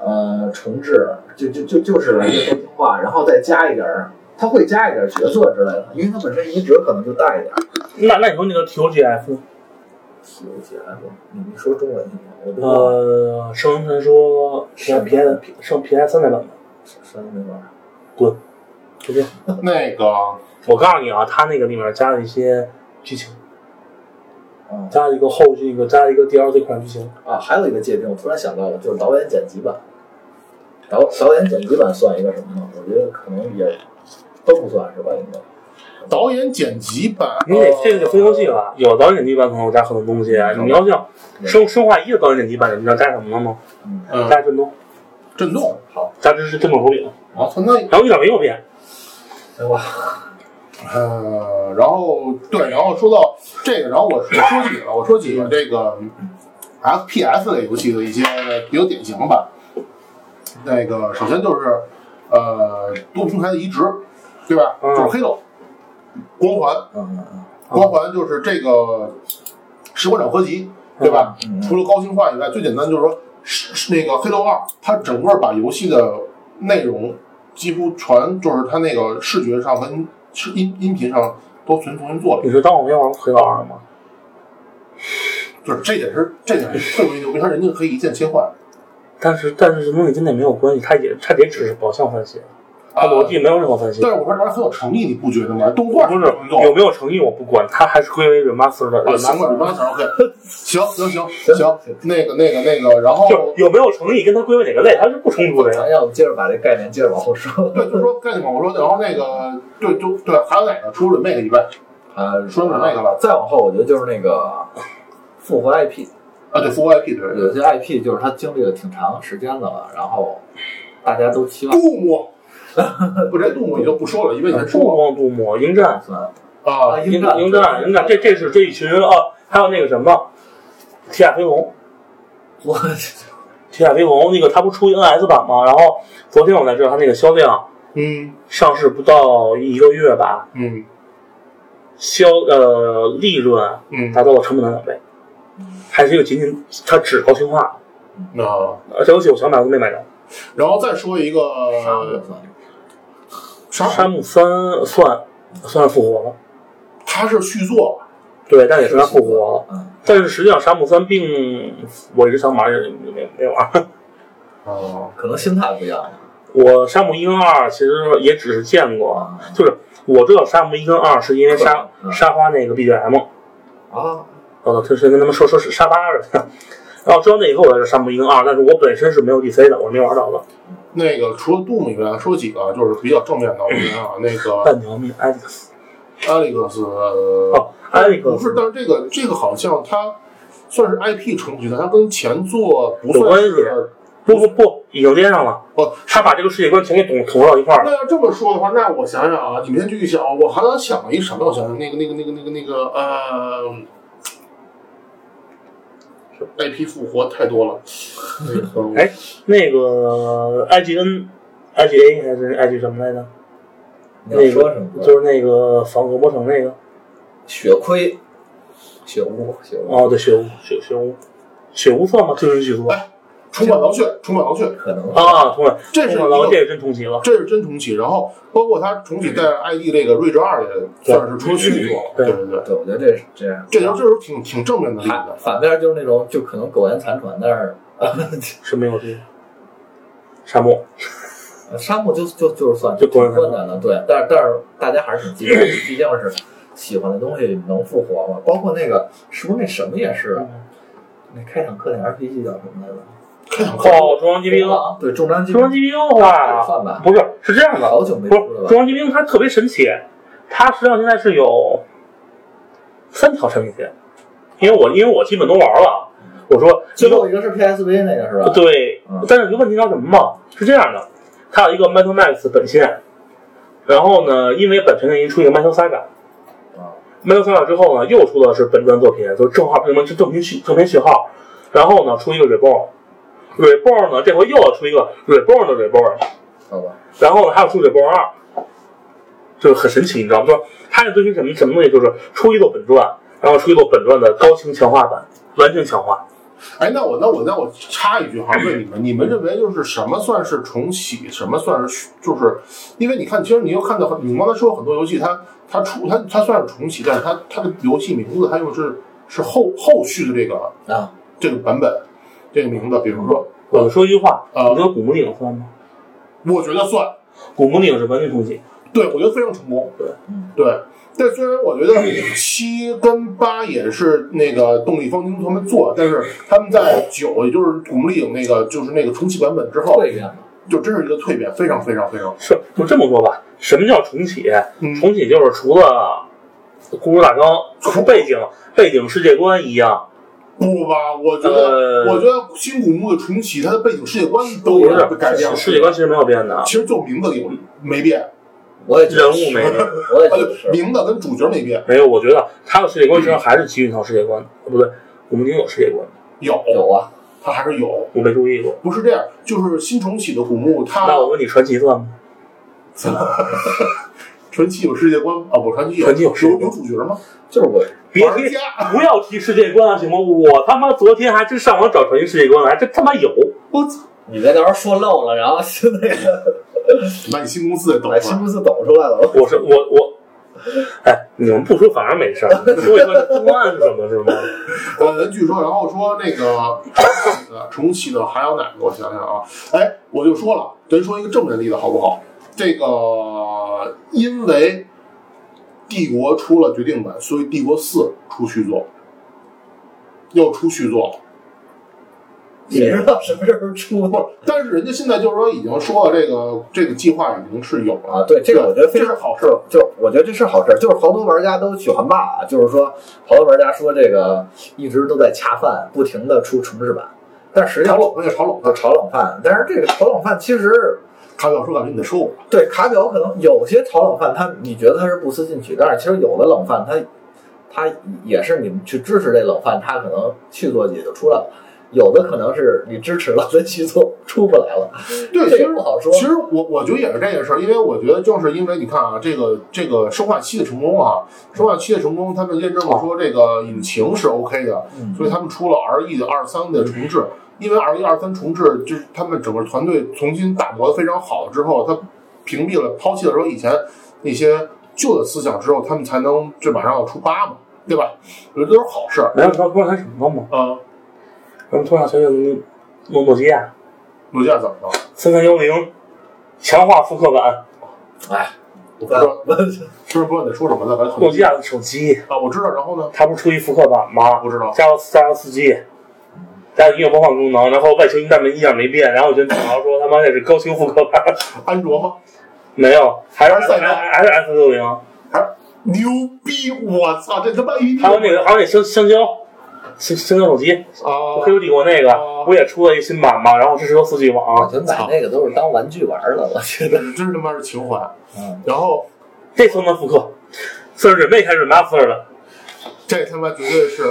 呃重置，就就就就是一个高清化，然后再加一点儿，它会加一点儿角色之类的，因为他本身移植可能就大一点儿。那那你说那个 T O G F，T O G F，你你说中文行吗？我呃，圣人传说 P S P S 圣 P S 三代版的，删那块儿。滚，就这样。那个我告诉你啊，他那个里面加了一些剧情，啊加了一个后续，一个加了一个 DLC 款剧情。啊，还有一个界定，我突然想到了，就是导演剪辑版。导导演剪辑版算一个什么呢？我觉得可能也都不算是吧，应该。导演剪辑版，你得这个就分游戏了，有导演剪辑版可能有加很多东西。你要像生生化一的导演剪辑版，你知道加什么了吗？嗯，加震动，震动好，加这是震动手柄，啊，那然后一点没有变。哎哇，呃，然后对，然后说到这个，然后我我说几个，我说几个这个 FPS 类游戏的一些比较典型的吧。那个首先就是呃多平台的移植，对吧？嗯就是黑洞、光环，光环就是这个士官长合集，对吧？嗯除了高清化以外，最简单就是说是是那个黑洞二，它整个把游戏的内容几乎全就是它那个视觉上跟视音音频上都全重新做了。你是当我没玩过黑道二吗？就是这点是这点是特别牛逼，它人家可以一键切换。但是但是这东西跟那没有关系，它也它也只是表象分析，它逻辑没有任何分析。但是我说这玩意儿很有诚意，你不觉得吗？动画不是有没有诚意我不管，他还是归为 remaster 的啊，行吧 remaster。OK，行行行行，那个那个那个，然后有没有诚意跟他归为哪个类，它是不冲突的呀。咱要不接着把这概念接着往后说。对，就是说概念嘛，我说，然后那个对就对，还有哪个除了 remake 以外呃，说说那个吧再往后，我觉得就是那个复活 IP，啊？对，full IP 对有些 IP 就是他经历了挺长时间的了，然后大家都期望杜牧，不，这杜牧也就不说了，因为你还杜牧杜牧迎战啊，迎鹰战。迎战迎战，这这是这一群啊，还有那个什么铁甲飞龙，我 铁甲飞龙那个它不出一 NS 版吗？然后昨天我才知道它那个销量嗯。上市不到一个月吧，嗯。销呃利润嗯，达到了成本的两倍，还是一个仅仅它只高清化，那呃这游戏我想买都没买着。然后再说一个啥都算。啥，沙漠三算算是复活了，他是续作吧，对，但也是他复活了。嗯，但是实际上沙漠三并我一直想玩，也没没玩。哦，可能心态不一样。我沙漠一跟二其实也只是见过，就是我知道沙漠一跟二是因为沙嗯沙发那个 BGM，啊，哦，他是跟他们说说是沙巴似的。然后知道那以后我才知道沙漠一跟二，但是我本身是没有 DC 的，我是没玩到的。那个除了杜牧以外，说几个就是比较正面的，我觉得啊，那个半条命 Alex，Alex，哦，Alex 不是，但是这个这个好像它算是 IP 重启的，它跟前作不算有关系是不不不，已经连上了。哦。他把这个世界观全给统统到一块儿了。那要这么说的话，那我想想啊，你们先继续想，我还想想一什么？我想想那个那个那个那个那个呃，IP 复活太多了。那个哎那个 IGN、IGA 还是 IG 什么来着？那个说什么？就是那个防恶魔城那个。血亏，血污，血污，哦，对，血雾，血血雾，血雾算吗？真人剧作哎重返狼血，重返狼血，可能啊，同了，这是这个真重启了。这是真重启。然后包括它重启在 ID 这个睿智二也算是出了续作。对对对对，我觉得这是这样。这就就是挺挺正面的例反子。反面就是那种就可能苟延残喘，但是是没有这个沙漠，呃沙漠就就就是算就苟延残喘挺困难的，对，但是但是大家还是挺激动，毕竟是喜欢的东西能复活嘛。包括那个是不是那什么也是啊？那开场课那 RPG 叫什么来着？哦，中央机兵，啊，对，重装机中央机兵的话，不是是这样的，好久没不是出了吧？中？央机兵它特别神奇，它实际上现在是有三条产品线，因为我因为我基本都玩了，我说最后一个是 PSV 那个是吧？对嗯，但是有个问题叫什么嘛？是这样的，它有一个 Metal Max 本线，然后呢，因为本身原因出一个 Metal Saga，啊，Metal Saga 之后呢，又出的是本传作品，就是正号正文正片序正片序号，然后呢出一个 Reborn，Reborn 呢这回又要出一个 Reborn 的 Reborn，好吧，然后呢还要出 Reborn 二，就是很神奇，你知道吗？就是他是追求什么什么东西，就是出一座本传，然后出一座本传的高清强化版，完全强化。哎，那我那我那我插一句哈，问你们，你们认为就是什么算是重启，什么算是就是，因为你看，其实你又看到很，你刚才说很多游戏它它出它它算是重启，但是它它的游戏名字它用的是是后后续的这个啊，这个版本这个名字，比如说，我说一句话，啊你觉得古墓丽影算吗？我觉得算，古墓丽影是完全重启，对我觉得非常成功，对嗯对。但虽然我觉得七跟八也是那个动力方程他们做，但是他们在九，也就是古墓丽影那个就是那个重启版本之后，蜕变嘛，就真是一个蜕变，非常非常非常。是就这么说吧。什么叫重启？嗯重启就是除了故事大纲、除背景、背景世界观一样，不吧？我觉得，呃我觉得新古墓的重启，它的背景世界观都有不是改变了。世界观其实没有变的，其实就名字有没变，我也觉得人物没变。我也觉呃得是，名字跟主角没变。没有，我觉得他的世界观实际上还是基于一套世界观，呃不对，古墓丽影有世界观，有，有啊，它还是有。我没注意过。不是这样，就是新重启的古墓，它那我问你，传奇算吗？传奇有世界观啊，不，传奇有传奇有世界观有有主角吗？就是我别提，家，不要提世界观啊，行吗？我他妈昨天还真上网找传奇世界观了，还真他妈有。我操！你别到时候说漏了，然后是那个把你新公司给抖把出来。新公司抖出来了。我是我我，哎，你们不说反而没事儿，说一说这公案是什么是吗？呃，据说，然后说那个呃重启的还有哪个？我想想啊，哎，我就说了，咱说一个正面例子好不好？这个因为帝国出了决定版，所以帝国四出续作，又出续作了。你知道什么时候出吗？但是人家现在就是说已经说了，这个这个计划已经是有了啊，对，这个我觉得非常这是好事。就就我觉得这是好事儿，就是好多玩家都喜欢骂啊，就是说好多玩家说这个一直都在恰饭，不停的出重置版，但实际上炒冷炒冷饭，炒冷饭，但是这个炒冷饭其实卡表说感觉你得说我，对卡表可能有些炒冷饭他你觉得他是不思进取，但是其实有的冷饭他他也是你们去支持这冷饭，他可能去做也就出来了。有的可能是你支持了，但续作出不来了，对，这其实不好说。其实我我觉得也是这件事儿，因为我觉得正是因为你看啊，这个这个生化七的成功啊，生化七的成功，他们验证了说这个引擎是 OK 的，嗯所以他们出了 R E 的二三的重置。因为二一二三重置，就是他们整个团队重新打磨的非常好之后，他屏蔽了、抛弃了说以前那些旧的思想之后，他们才能这马上要出八嘛，对吧？我觉得都是好事儿。然后你知道突然想什么吗？啊，咱们突然想起诺诺诺基亚诺基亚怎么了？三三幺零强化复刻版，哎，我不知道，是不是不知道你在说什么呢？反正诺基亚的手机，啊，我知道。然后呢？它不是出一复刻版吗？不知道。加了加了四 G，加音乐播放功能，然后外形一点没一点没变，然后我就吐槽说他妈这是高清复刻版，安卓吗？没有，还是还是赛道还是 S 六零，还是牛逼！我操，这他妈一还有那个还有那香香蕉，香香蕉手机，啊黑，客帝国那个哦不也出了一新版吗？然后支持四 G 我网，觉得买那个都是当玩具玩的，我觉得。真他妈是情怀。嗯，然后这算不算复刻？算是 remake 还是 remaster 的？这他妈绝对是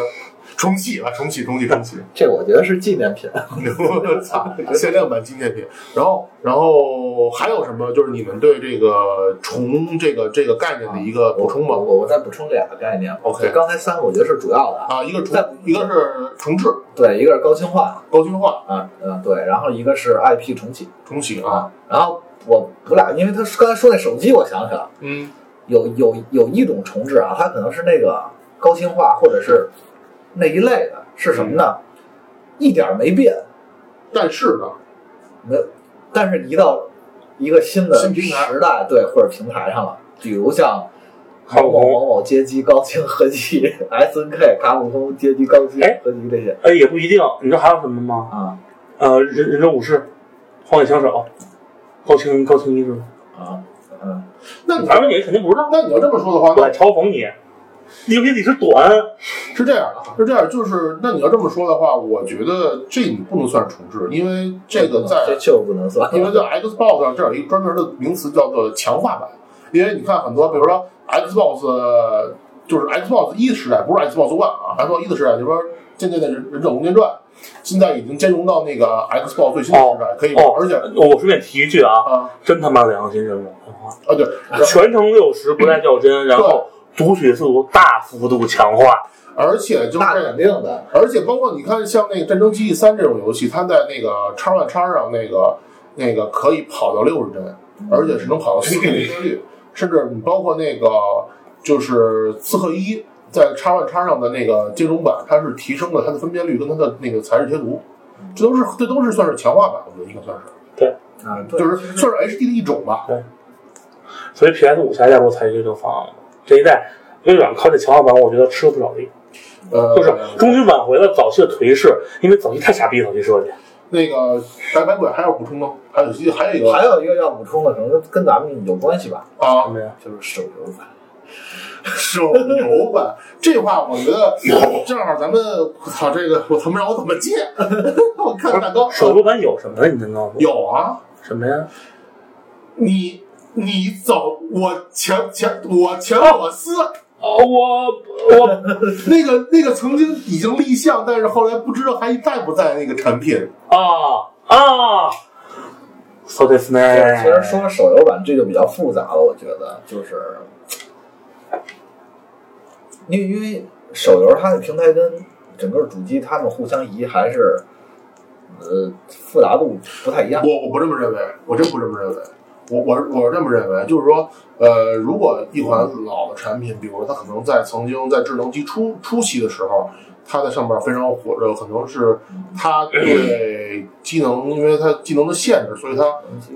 重启啊，重启，重启，重启！这我觉得是纪念品。我操，限量版纪念品。然后，然后还有什么？就是你们对这个重这个这个概念的一个补充吗？我我我再补充两个概念。OK 刚才三个我觉得是主要的啊。啊，一个重在，一个是重置、对，一个是高清化高清化、啊，嗯，对，然后一个是 IP 重启重启啊，啊。然后我我俩，因为他刚才说那手机，我想起来了，嗯，有有有一种重置啊，它可能是那个高清化或者是那一类的，是什么呢？一点儿没变，但是呢，没有，但是移到一个新的新平台时代，对，或者平台上了，比如像卡普空，某某某某街机高清合集，S N K 卡普空街机高清哎合集这些哎，也不一定。你知道还有什么吗？啊呃，忍忍者武士，荒野枪手，高清高清一致。啊嗯，那你反正你肯定不知道，那你要这么说的话，我在嘲讽你。游戏历史短，是这样，是这样，就是那你要这么说的话，我觉得这你不能算重置，因为这个在这就不能算，因为在 Xbox 上这有一个专门的名词叫做强化版，因为你看很多，比如说 Xbox，呃就是 Xbox 一时代，不是 Xbox One 啊，Xbox 一的时代，就是说渐渐的忍忍者龙剑传，现在已经兼容到那个 Xbox 最新的时代，可以玩，哦而且我顺便提一句啊，啊真他妈良心任务啊！啊对，全程六十不带掉帧，然后读取速度大幅度强化。而且就是那肯定的，而且包括你看，像那个《战争机器三》这种游戏，它在那个叉 One 叉上那个那个可以跑到六十帧，而且是能跑到四 K 的帧率，甚至你包括那个就是刺客一在叉 One 叉上的那个兼容版，它是提升了它的分辨率跟它的那个材质贴图，这都是这都是算是强化版，我觉得应该算是对，啊，就是算是 HD 的一种吧。对所以 PS 五下一代不采取这个方案了。这一代微软靠这强化版，我觉得吃了不少力。呃，就是终于挽回了早期的颓势，因为早期太傻逼了，早期设计。那个白板鬼还要补充吗？还有还有一个还有一个要补充的，可能跟咱们有关系吧，啊什，么呀？就是手游版。手游版这话，我觉得正好咱们，我操，这个我他妈让我怎么接？我看大哥手游版有什么呀？你能告诉我？有啊，什么呀？你你走，我前前我前我司哦，我我 那个那个曾经已经立项，但是后来不知道还在不在那个产品。啊啊，so this 呢？其实说手游版这就比较复杂了，我觉得就是，因为因为手游它的平台跟整个主机它们互相移还是，呃，复杂度不太一样。我我不这么认为，我真不这么认为。我我我这么认为，就是说，呃，如果一款老的产品，比如说它可能在曾经在智能机初初期的时候，它在上面非常火热，可能是它对机能，因为它机能的限制，所以它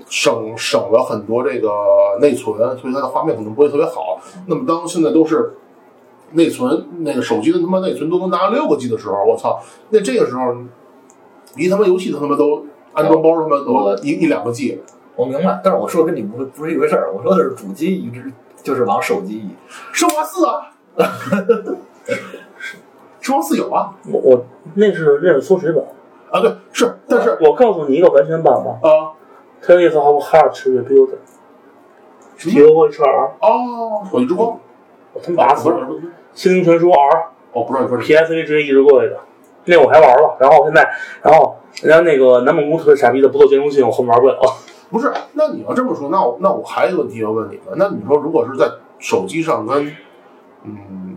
省省了很多这个内存，所以它的画面可能不会特别好。那么当现在都是内存，那个手机的他妈内存都能达到六个 G 的时候，我操，那这个时候离他妈游戏他妈都安装包他妈都一一两个 G。我明白，但是我说跟你不不是一回事儿，我说的是主机移植，就是往手机移。生化四啊，生化四有啊我我那是那是缩水版。啊对是，但是我告诉你一个完全版吧啊，Tales of Heart Rebuilder。T O H R，哦，火炬之光，我他妈打死了！心灵传说 R 我不知道你说什么 P S A 直接移植过来的，那我还玩了。然后现在，然后人家那个南梦宫特别傻逼的不做兼容性，我后面玩不了。不是，那你要这么说，那我那我还有一个问题要问你们，那你说如果是在手机上跟嗯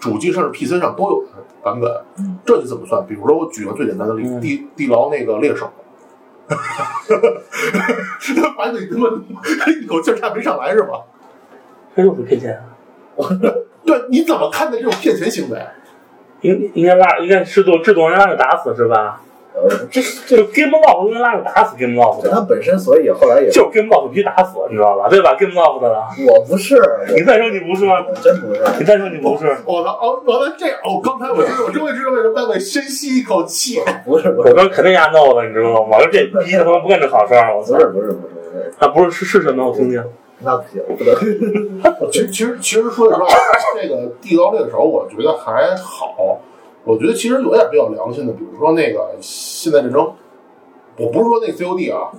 主机甚至 PC 上都有的版本，这你怎么算？比如说我举个最简单的例子，嗯地地牢那个猎手，把你他妈一口气儿差没上来是吧？这又是骗钱啊！对，你怎么看待这种骗钱行为？应应该拉，应该制作制作人拉着打死是吧？这这就 Game Loft 应该拉着打死 Game Love 的，它本身，所以后来也就是 Game Loft 必须打死，你知道吧？对吧？Game Loft 的了，我不是，你再说你不是吗？真不是。你再说你不是，我操！哦，完了这样，哦，刚才我知，我终于知道为什么大卫深吸一口气。不是不是我刚肯定压 no 了，你知道吗？我说这逼他妈不干这好事儿，我不！是不是不是不是，啊，不是是是什么？我听听。那不行，不能。其实其实其实说实话，这个地牢猎手我觉得还好，我觉得其实有点比较良心的，比如说那个现代战争，我不是说那 COD 啊，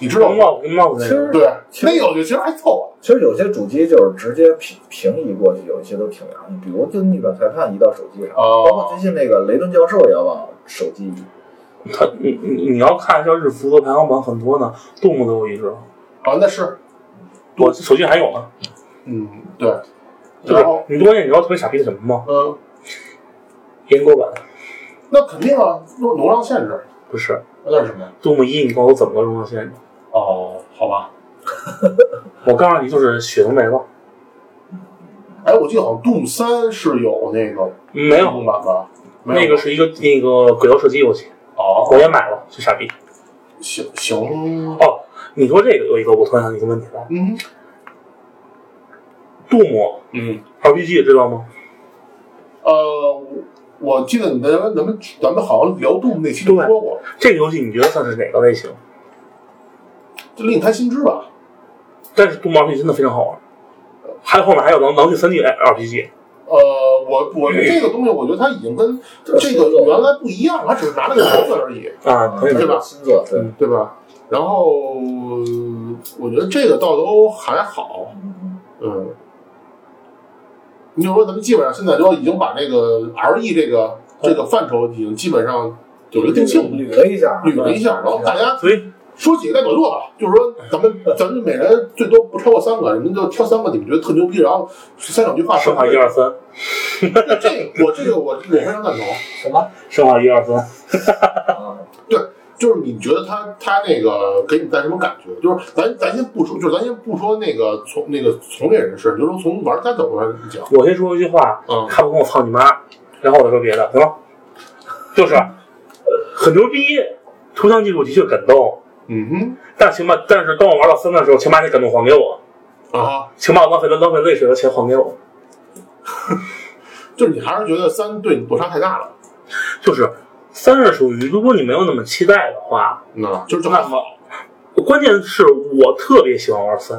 你知道 Game 吗？Loft Game Loft 那，对，那个我觉得其实还凑合。其实有些主机就是直接平平移过去，有一些都挺良心，比如就逆转裁判移到手机上，包括最近那个雷顿教授也要往手机移。他你你你要看一下日服的排行榜，很多呢，动物都有移植。啊，那是，我手机还有呢，嗯，对，就是然后你多年你知道特别傻逼是什么吗？嗯，阉割版那肯定啊，容容量限制，不是，那是什么？动物一你告诉我怎么个容量限制？哦，好吧。我告诉你，就是血都没了，哎，我记得好像 Doom 三是有那个没有，动版吧？没有那个是一个那个轨道射击游戏，哦，我也买了，就傻逼。行行，哦，你说这个有一个，我突然想起一个问题来，嗯杜牧嗯。RPG 知道吗？呃，我记得你们咱们咱们好像聊动物那期都说过，这个游戏你觉得算是哪个类型？就另开新知吧。但是杜牧 RPG 真的非常好玩，还有后面还有能能去三 D RPG，呃，我我这个东西，我觉得它已经跟这个原来不一样，它只是拿了个名字而已，啊，可以对吧新作对，对吧？然后我觉觉得这个倒都还好，嗯。你就说咱们基本上现在都已经把那个 RE 这个这个范畴已经基本上有一个定性，捋了一下，捋了一下，然后大家所以说几个代表作吧，就是说咱们咱们每人最多不超过三个，你们就挑三个你们觉得特牛逼，然后三两句话说生化一二三，那这个我这个我我非常赞同，什么？生化一二三，啊，就是你觉得他他那个给你带什么感觉？就是咱咱先不说，就是咱先不说那个从那个从业人士，就是说从玩家角度来讲，我先说一句话，嗯看不懂我操你妈，然后我再说别的，行吗？就是呃很牛逼，图像技术的确感动，嗯哼但请把但是当我玩到三的时候，请把那感动还给我，啊，请把我浪费了浪费泪水的钱还给我。就是你还是觉得三对你落差太大了，就是三是属于，如果你没有那么期待的话，那，就是就还好，关键是我特别喜欢玩三，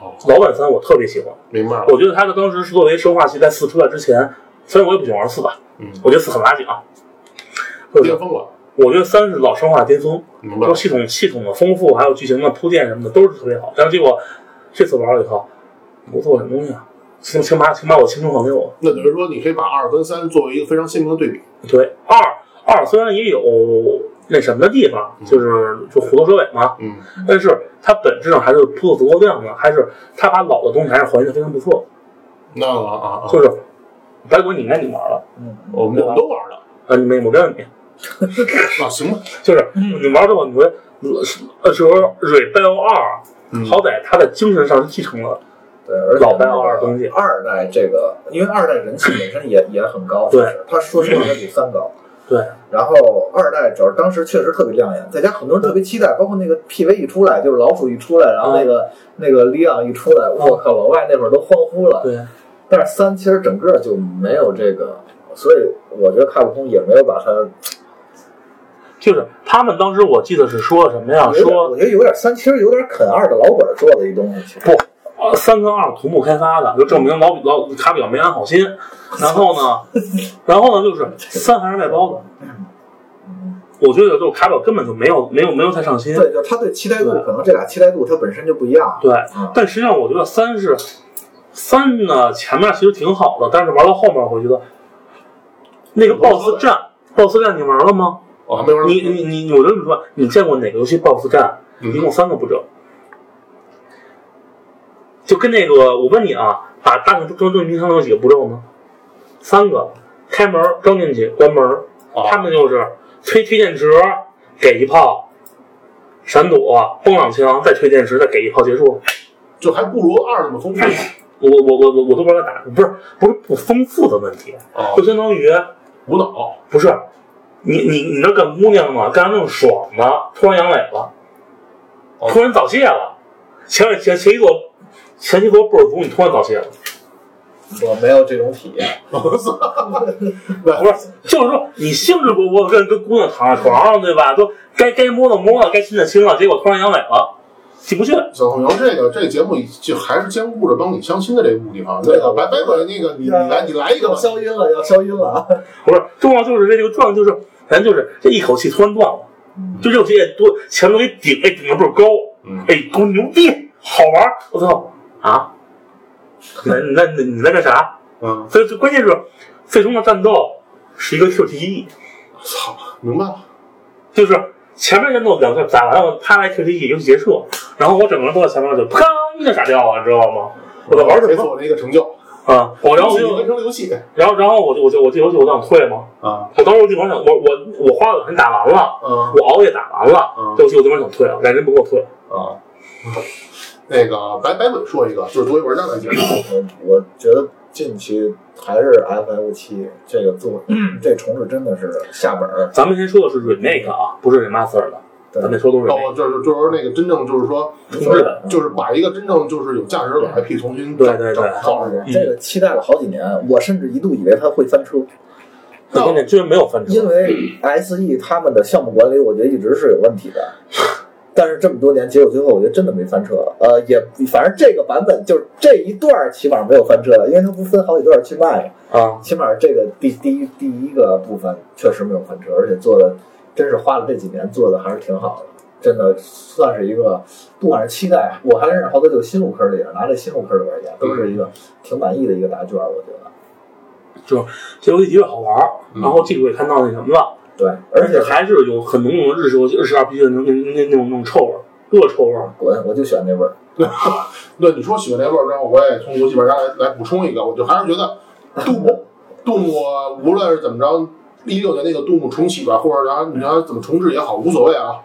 哦，老版三我特别喜欢，明白了，我觉得它的当时是作为生化系在四出来之前，虽然我也不喜欢玩四吧，嗯，我觉得四很垃圾啊。就是巅峰了，我觉得三是老生化巅峰，明白，说系统系统的丰富，还有剧情的铺垫什么的都是特别好。但是结果这次玩了以后，我做什么东西啊？请请把请把我青春还给我。那等于说你可以把二跟三作为一个非常鲜明的对比，对，二二虽然也有那什么的地方，就是就虎头蛇尾嘛，嗯，但是它本质上还是铺的足够亮的，还是它把老的东西还是还原的非常不错。那啊啊啊，就是白鬼，你应该你玩了，嗯，我们我们都玩了，啊，你没没问你。啊，行吧，就是你玩之后，你会呃说 Rebel 二，嗯好歹它的精神上是继承了。对，而且老白二东西二代这个，因为二代人气本身也也很高，对其实它说实话 它比三高。对，然后二代主要当时确实特别亮眼，再加上很多人特别期待，包括那个 PV 一出来，就是老鼠一出来，然后那个、那个里昂一出来，我靠，老外那会儿都欢呼了。对，但是三其实整个就没有这个，所以我觉得卡普空也没有把它就是他们当时我记得是说什么呀？说我觉得有点三，其实有点啃二的老本做的一东西。不，呃，三跟二同步开发的，就证明老老卡比奥没安好心。然后呢，然后呢，就是三还是外包的。我觉得就是卡比奥根本就没有没有没有太上心。对，就他对期待度，可能这俩期待度它本身就不一样。对嗯，但实际上我觉得三是三呢，前面其实挺好的，但是玩到后面，我觉得那个 BOSS 战，BOSS 战你玩了吗？我还没玩，你你你，我就这么说，你见过哪个游戏 BOSS 战嗯一共三个步骤？就跟那个，我问你啊，把大众装正冰箱有几个步骤呢？三个：开门、装进去、关门。啊。他们就是推推电池，给一炮，闪躲，崩两枪，再推电池，再给一炮结束。就还不如二那么丰富我我我我我都不知道打，不是不是不丰富的问题，啊，就相当于无脑，不是你你你那干姑娘嘛，干得正爽呢，突然阳痿了，哦。突然早泄了，前前前一座前一座倍儿足，你突然早泄了，我没有这种体验。不是，就是说你兴致勃勃跟跟姑娘躺在床上，对吧？都该该摸的摸了，该亲的亲了，结果突然阳痿了，进不去。小红牛，这个这个节目就还是兼顾着帮你相亲的这个目的哈。那个白白鬼，那个你你来你来一个吧要，消音了，要消音了啊！不是，重要就是这个状，就是咱就是这一口气突然断了，就这口气也多，前面给顶，哎，顶的倍儿高，嗯哎，多牛逼，好玩儿，我操啊！那那那你在干啥？嗯，所以最关键是，最终的战斗是一个 QTE，操，明白了，就是前面战斗两个打完了，啪来 QTE 游戏结束，然后我整个人都在前面就砰就傻掉了，你知道吗？我在玩什么解锁了一个成就，啊？我然后我就完成了游戏然后然后我就我就我这游戏我想退嘛，啊，我当时我地方想我我我花了钱打完了。嗯我熬夜打完了，嗯这游戏我这边想退了，但人不给我退。啊，那个白白鬼说一个，就是作为玩家来讲，我 我觉得近期还是 FF 七这个做，这重置真的是下本儿。咱们先说的是 remake 啊，不是 remaster 的，对咱们说都是哦，就是就是那个真正就是说，重置的就是把一个真正就是有价值的 IP 重新对对对。这个期待了好几年，我甚至一度以为它会翻车，很关键，居然没有翻车。因为 SE 他们的项目管理，我觉得一直是有问题的。但是这么多年，结果最后我觉得真的没翻车。呃，也反正这个版本就是这一段儿起码没有翻车，因为它不分好几段去卖嘛。啊，起码这个第第一第一个部分确实没有翻车，而且做的真是花了这几年做的还是挺好的。真的算是一个，不管是期待，我还认识好多就新入坑的也是拿这新入坑的玩家，都是一个挺满意的一个答卷，我觉得。就这游戏的确好玩然后这个也看到那什么了，对，而且还是有很浓浓的日式游戏、日式 RPG 的那那那那种那种臭味儿，恶臭味儿。滚，我就喜欢那味儿。对，你说喜欢那味儿然后，我也从游戏玩家来来补充一个，我就还是觉得 杜牧，杜牧无论是怎么着，一六年那个杜牧重启吧，或者然后你让它怎么重置也好，无所谓啊。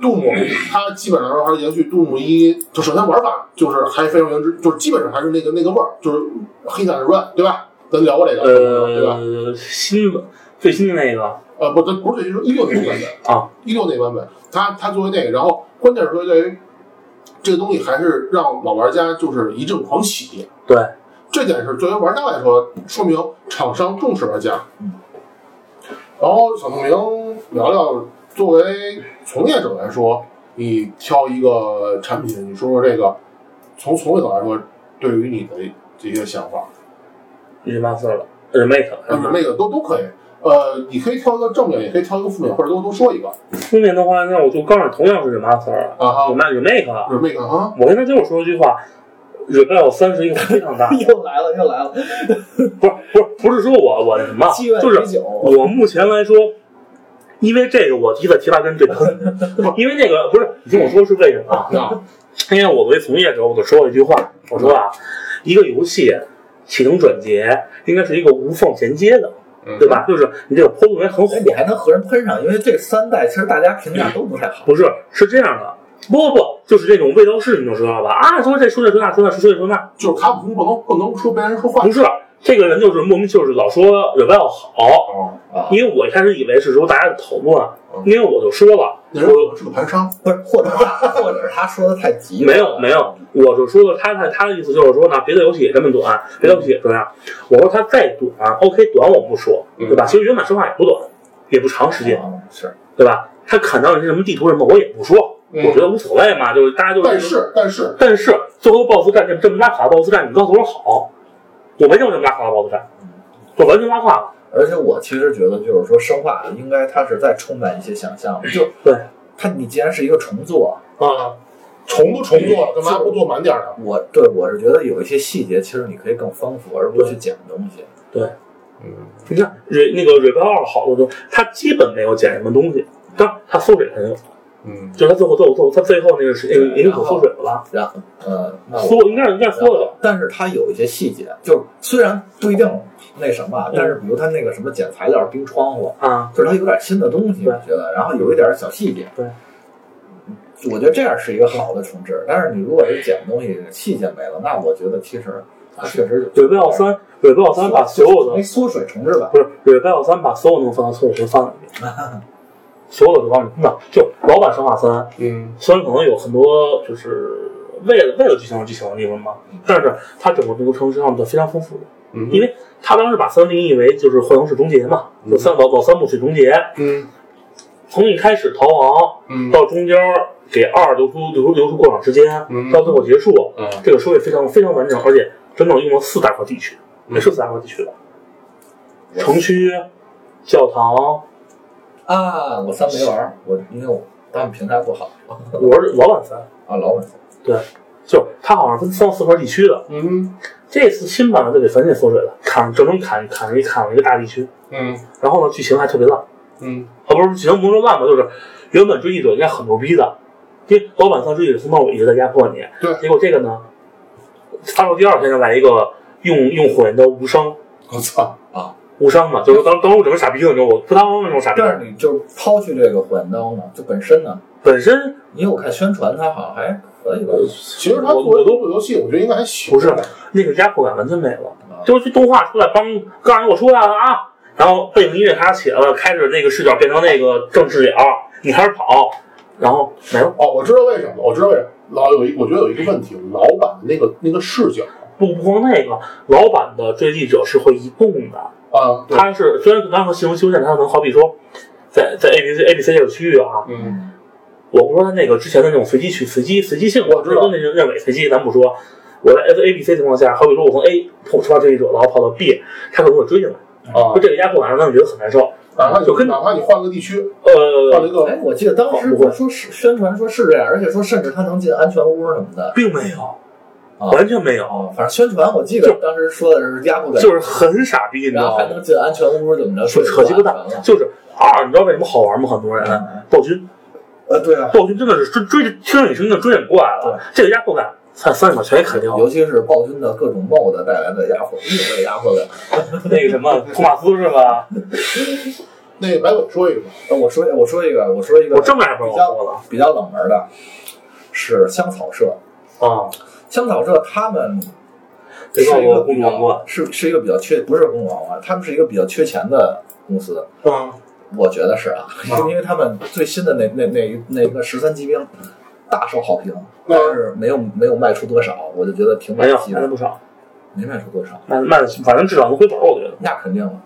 杜牧它基本上说还是延续杜牧一，就首先玩法就是还非常原汁，就是基本上还是那个那个味儿，就是黑闪软，对吧？咱聊过这个，对吧？呃，新的最新的那个呃，不，咱不是最近，是一六那个版本啊，一六那个版本，它它作为那个，然后关键是说在于这个东西还是让老玩家就是一阵狂喜，对，这点是作为玩家来说，说明厂商重视玩家。嗯。然后小透明聊聊，作为从业者来说，你挑一个产品，你说说这个，从从业者来说，对于你的这些想法，remaster 了，remake 了。呃，那个都都可以。呃，你可以挑一个正面，也可以挑一个负面，或者都都说一个负面的话，那我就告诉你，同样是 remaster 啊啊哈。，remake remake 啊。就是那个啊，我跟他就是说一句话，Rebel 三是一个非常大，又来了，又来了，不是不是不是说我我那什么，积怨就是已久。我目前来说，因为这个我提的提拔跟对喷，不是因为那个不是你听我说是为什么啊？啊，因为我作为从业者，我就说了一句话，我说啊，一个游戏启动转结应该是一个无缝衔接的，嗯对？吧？就是你这个坡度也很火，你，还能和人喷上，因为这三代其实大家评价都不太好。不是是这样的。不不不，就是这种味道是，你就知道吧？啊，说这说这说那说那说这说那，就是卡普空不能不能说别人说话不是这个人就是莫名就是老说 Revel 好，哦，啊，因为我一开始以为是说大家的讨论嗯，因为我就说了，那人可能是个盘商，不是，或者 或者是他说的太急了。没有没有，我就说的他他他的意思就是说呢，别的游戏也这么短，别的游戏也这样。我说他再短，OK 短我不说，嗯对吧？其实原版生化也不短，也不长时间，啊是对吧？他砍到你是什么地图什么，我也不说，嗯我觉得无所谓嘛，就是大家就是。但是但是但是最后 BOSS 战这这么拉垮的 BOSS 战，你告诉我好，我没见过这么拉垮的 BOSS 战，就完全拉垮了。而且我其实觉得，就是说生化应该它是在充满一些想象的，就对。它你既然是一个重做，啊，重都重做了，干嘛不做满点儿呢？我对我是觉得有一些细节，其实你可以更丰富，而不是去剪东西。对。嗯，你看瑞那个瑞贝二好的时候，他基本没有捡什么东西，当然他缩水很有，嗯，就是他最后最后最后他最后那个是那个研究所缩水了吧？然后呃，缩应该是应该是缩的，但是他有一些细节，就虽然不一定那什么，但是比如他那个什么剪材料、钉窗户，啊，就是它有点新的东西，我觉得，然后有一点小细节，对，我觉得这样是一个好的重置。但是你如果是剪东西细节没了，那我觉得其实它确实蕊贝奥三，蕊贝奥三把所有的没缩水重置吧？不是蕊贝奥三把所有能放到错误全放了一遍，所有的都往里放，就老版生化三，嗯，虽然可能有很多就是为了为了剧情而剧情的地方嘛，但是它整个这个城市上的非常丰富的，嗯。因为他当时把三定义为就是幻影式终结嘛，就三老老三部曲终结，嗯。从一开始逃亡嗯。到中间给二留出留出留出过场时间，嗯。到最后结束，嗯。这个收尾非常非常完整，而且整整用了四大块地区，嗯。也是四大块地区的城区、教堂。啊，我三没玩儿，我因为我他们平台不好。我是老版三，啊，老版三。对，就是它好像分三四块地区的。嗯。这次新版的就给反给缩水了，砍整整砍砍一砍了一个大地区，嗯。然后呢剧情还特别烂，嗯。啊不是剧情不是说烂吧，就是原本追击者应该很牛逼的，因为老版三追击者从头到尾一直在压迫你，对。结果这个呢，发售第二天就来一个用用火焰刀无伤我操，无伤嘛，就是当当时我整个傻逼了，你知道我不当那种傻逼但，是你就是抛去这个火焰刀呢，就本身呢，本身因为我看宣传它好像还可以吧，其实它作为动作游戏，我觉得应该还行。不是那个压迫感完全没了。就是动画出来帮告诉我出来了啊，然后背景音乐开始起来了，开始那个视角变成那个正视角，你开始跑，然后没了。哦，我知道为什么，我知道为什么。老有一，我觉得有一个问题，老版的那个那个视角不不光那个，老版的追击者是会移动的，啊，对，它是虽然刚刚和形容修建，它能好比说，在在 A B C A B C 这个区域啊，嗯我不说它那个之前的那种随机区随机随机性，我知道跟那种认为随机，咱不说。我在 F A B C 情况下，好比说我从 A 出发这一者，然后跑到 B，它可能会追进来，啊就，这个压迫感让他们觉得很难受。哪怕就跟哪怕你换个地区，呃换了呃，一个哎，我记得当时我说是宣传说是这样，而且说甚至他能进安全屋什么的并没有，啊。完全没有，哦，反正宣传我记得就当时说的是压迫感，就是很傻逼，你知然后道吗？还能进安全屋怎么着？扯说扯鸡巴蛋就是啊，你知道为什么好玩吗？很多人嗯暴君，呃，对啊，暴君真的是追追着听着你声音就追着过来了，这个压迫感，才三十秒全给砍掉了。尤其是暴君的各种 mod 带来的压迫，硬的压迫感。那个什么托马斯是吧？那个白鬼说一个吧，呃我说我说一个，我说一个我正来不是比较了比较冷门的，是香草社。啊，香草社他们是一个比较是是一个比较缺，不是公主王冠，他们是一个比较缺钱的公司。嗯，我觉得是啊，因为他们最新的那那那那个十三机兵大受好评，但是没有没有卖出多少，我就觉得挺没有惋惜的，卖了不少，没卖出多少，卖卖的反正至少能回本，我觉得。那肯定了，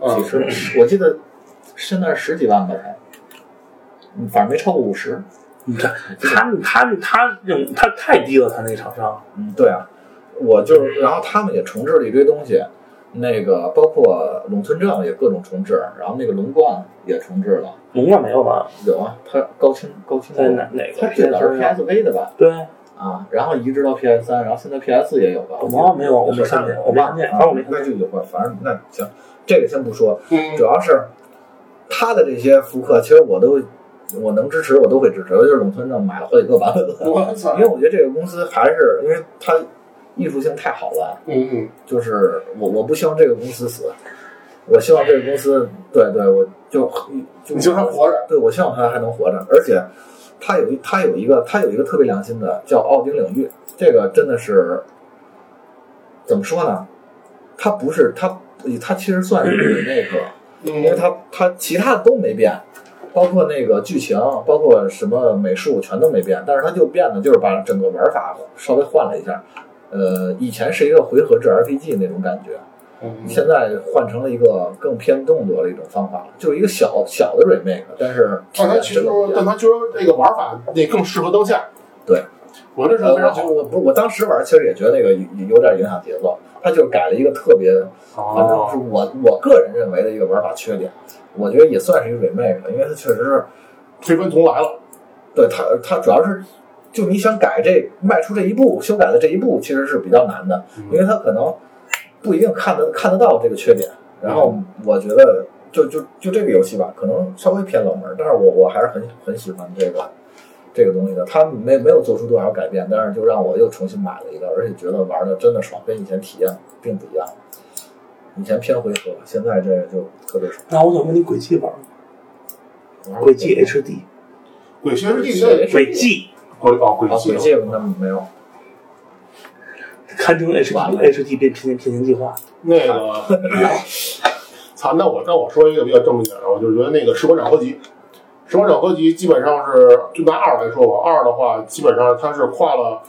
嗯几十，我记得现在是十几万吧反正没超过五十。你看他他他这种他太低了，他那个厂商。嗯，对啊，我就是，然后他们也重置了一堆东西，那个包括龙村镇也各种重置，然后那个龙冠也重置了，龙冠没有吧？有啊，它高清高清在哪哪个？它最早是 PSV 的吧？对，啊，然后移植到 PS 三，然后现在 PS 也有吧？我忘了没有，我没看见，我没看见，反正我没看见。那就有吧，反正那行，这个先不说，嗯主要是他的这些复刻，其实我都我能支持，我都会支持。尤其是龙村镇买了好几个版本了，我操因为我觉得这个公司还是因为它艺术性太好了。嗯嗯，就是我我不希望这个公司死，我希望这个公司对对，我就就你希望它活着，对我希望它还能活着，而且它有一它有一个它有一个特别良心的叫奥丁领域，这个真的是怎么说呢？它不是它它其实算是那个，因为嗯，它它其他的都没变。包括那个剧情，包括什么美术全都没变，但是它就变了，就是把整个玩法稍微换了一下。呃，以前是一个回合制 RPG 那种感觉，嗯现在换成了一个更偏动作的一种方法了，就是一个小小的 remake，但是但它其实但它就是说这个玩法那更适合当下，对，我那时候，非常好我觉得。我不我当时玩其实也觉得那个有有点影响节奏，他就是改了一个特别，反正是哦，我我个人认为的一个玩法缺点，我觉得也算是一个 remake，因为它确实是推翻重来了，对它它主要是。就你想改这迈出这一步，修改的这一步其实是比较难的，因为它可能不一定看得看得到这个缺点。然后我觉得就就就这个游戏吧，可能稍微偏冷门，但是我我还是很很喜欢这个这个东西的。它没没有做出多少改变，但是就让我又重新买了一个，而且觉得玩的真的爽，跟以前体验并不一样。以前偏回合，现在这个就特别爽。那我想问你轨迹玩吗？轨迹 HD，鬼学师弟那轨迹鬼哦鬼啊，迹轨迹那没有，堪称 HD 完了 HD 变平行平行计划。那个，操！那我那我说一个比较正经的，我就觉得那个《士官长合集》，《士官长合集》基本上是就拿二来说吧，二的话基本上它是跨了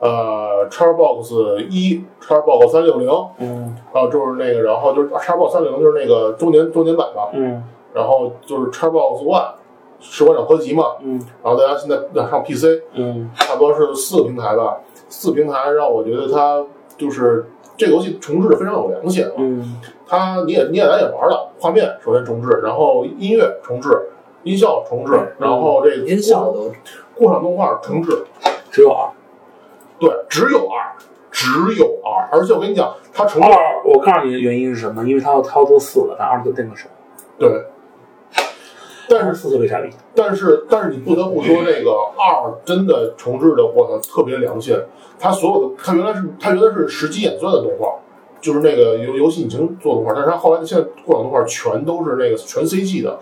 呃 Xbox 一、Xbox 三六零，嗯。然后就是那个，然后就是 Xbox 三六零就是那个周年周年版吧，嗯然后就是 Xbox One，士官长合集嘛，嗯。然后大家现在上 PC，嗯。差不多是四个平台吧，四平台让我觉得它就是这个游戏重置的非常有良心啊。嗯。它你也你也咱也玩了，画面首先重置，然后音乐重置，音效重置，然后这个音效都过场动画重置，只有二。对，只有二，只有二，而且我跟你讲，它重置二，我告诉你原因是什么？因为它要他要做四了，但二就这个手。对，但是四特别傻逼。但是但是你不得不说，这个二真的重置的，我操，特别良心。它所有的，它原来是它原来是实际演算的动画，就是那个游游戏引擎做动画，但是它后来现在过场动画全都是那个全 CG 的，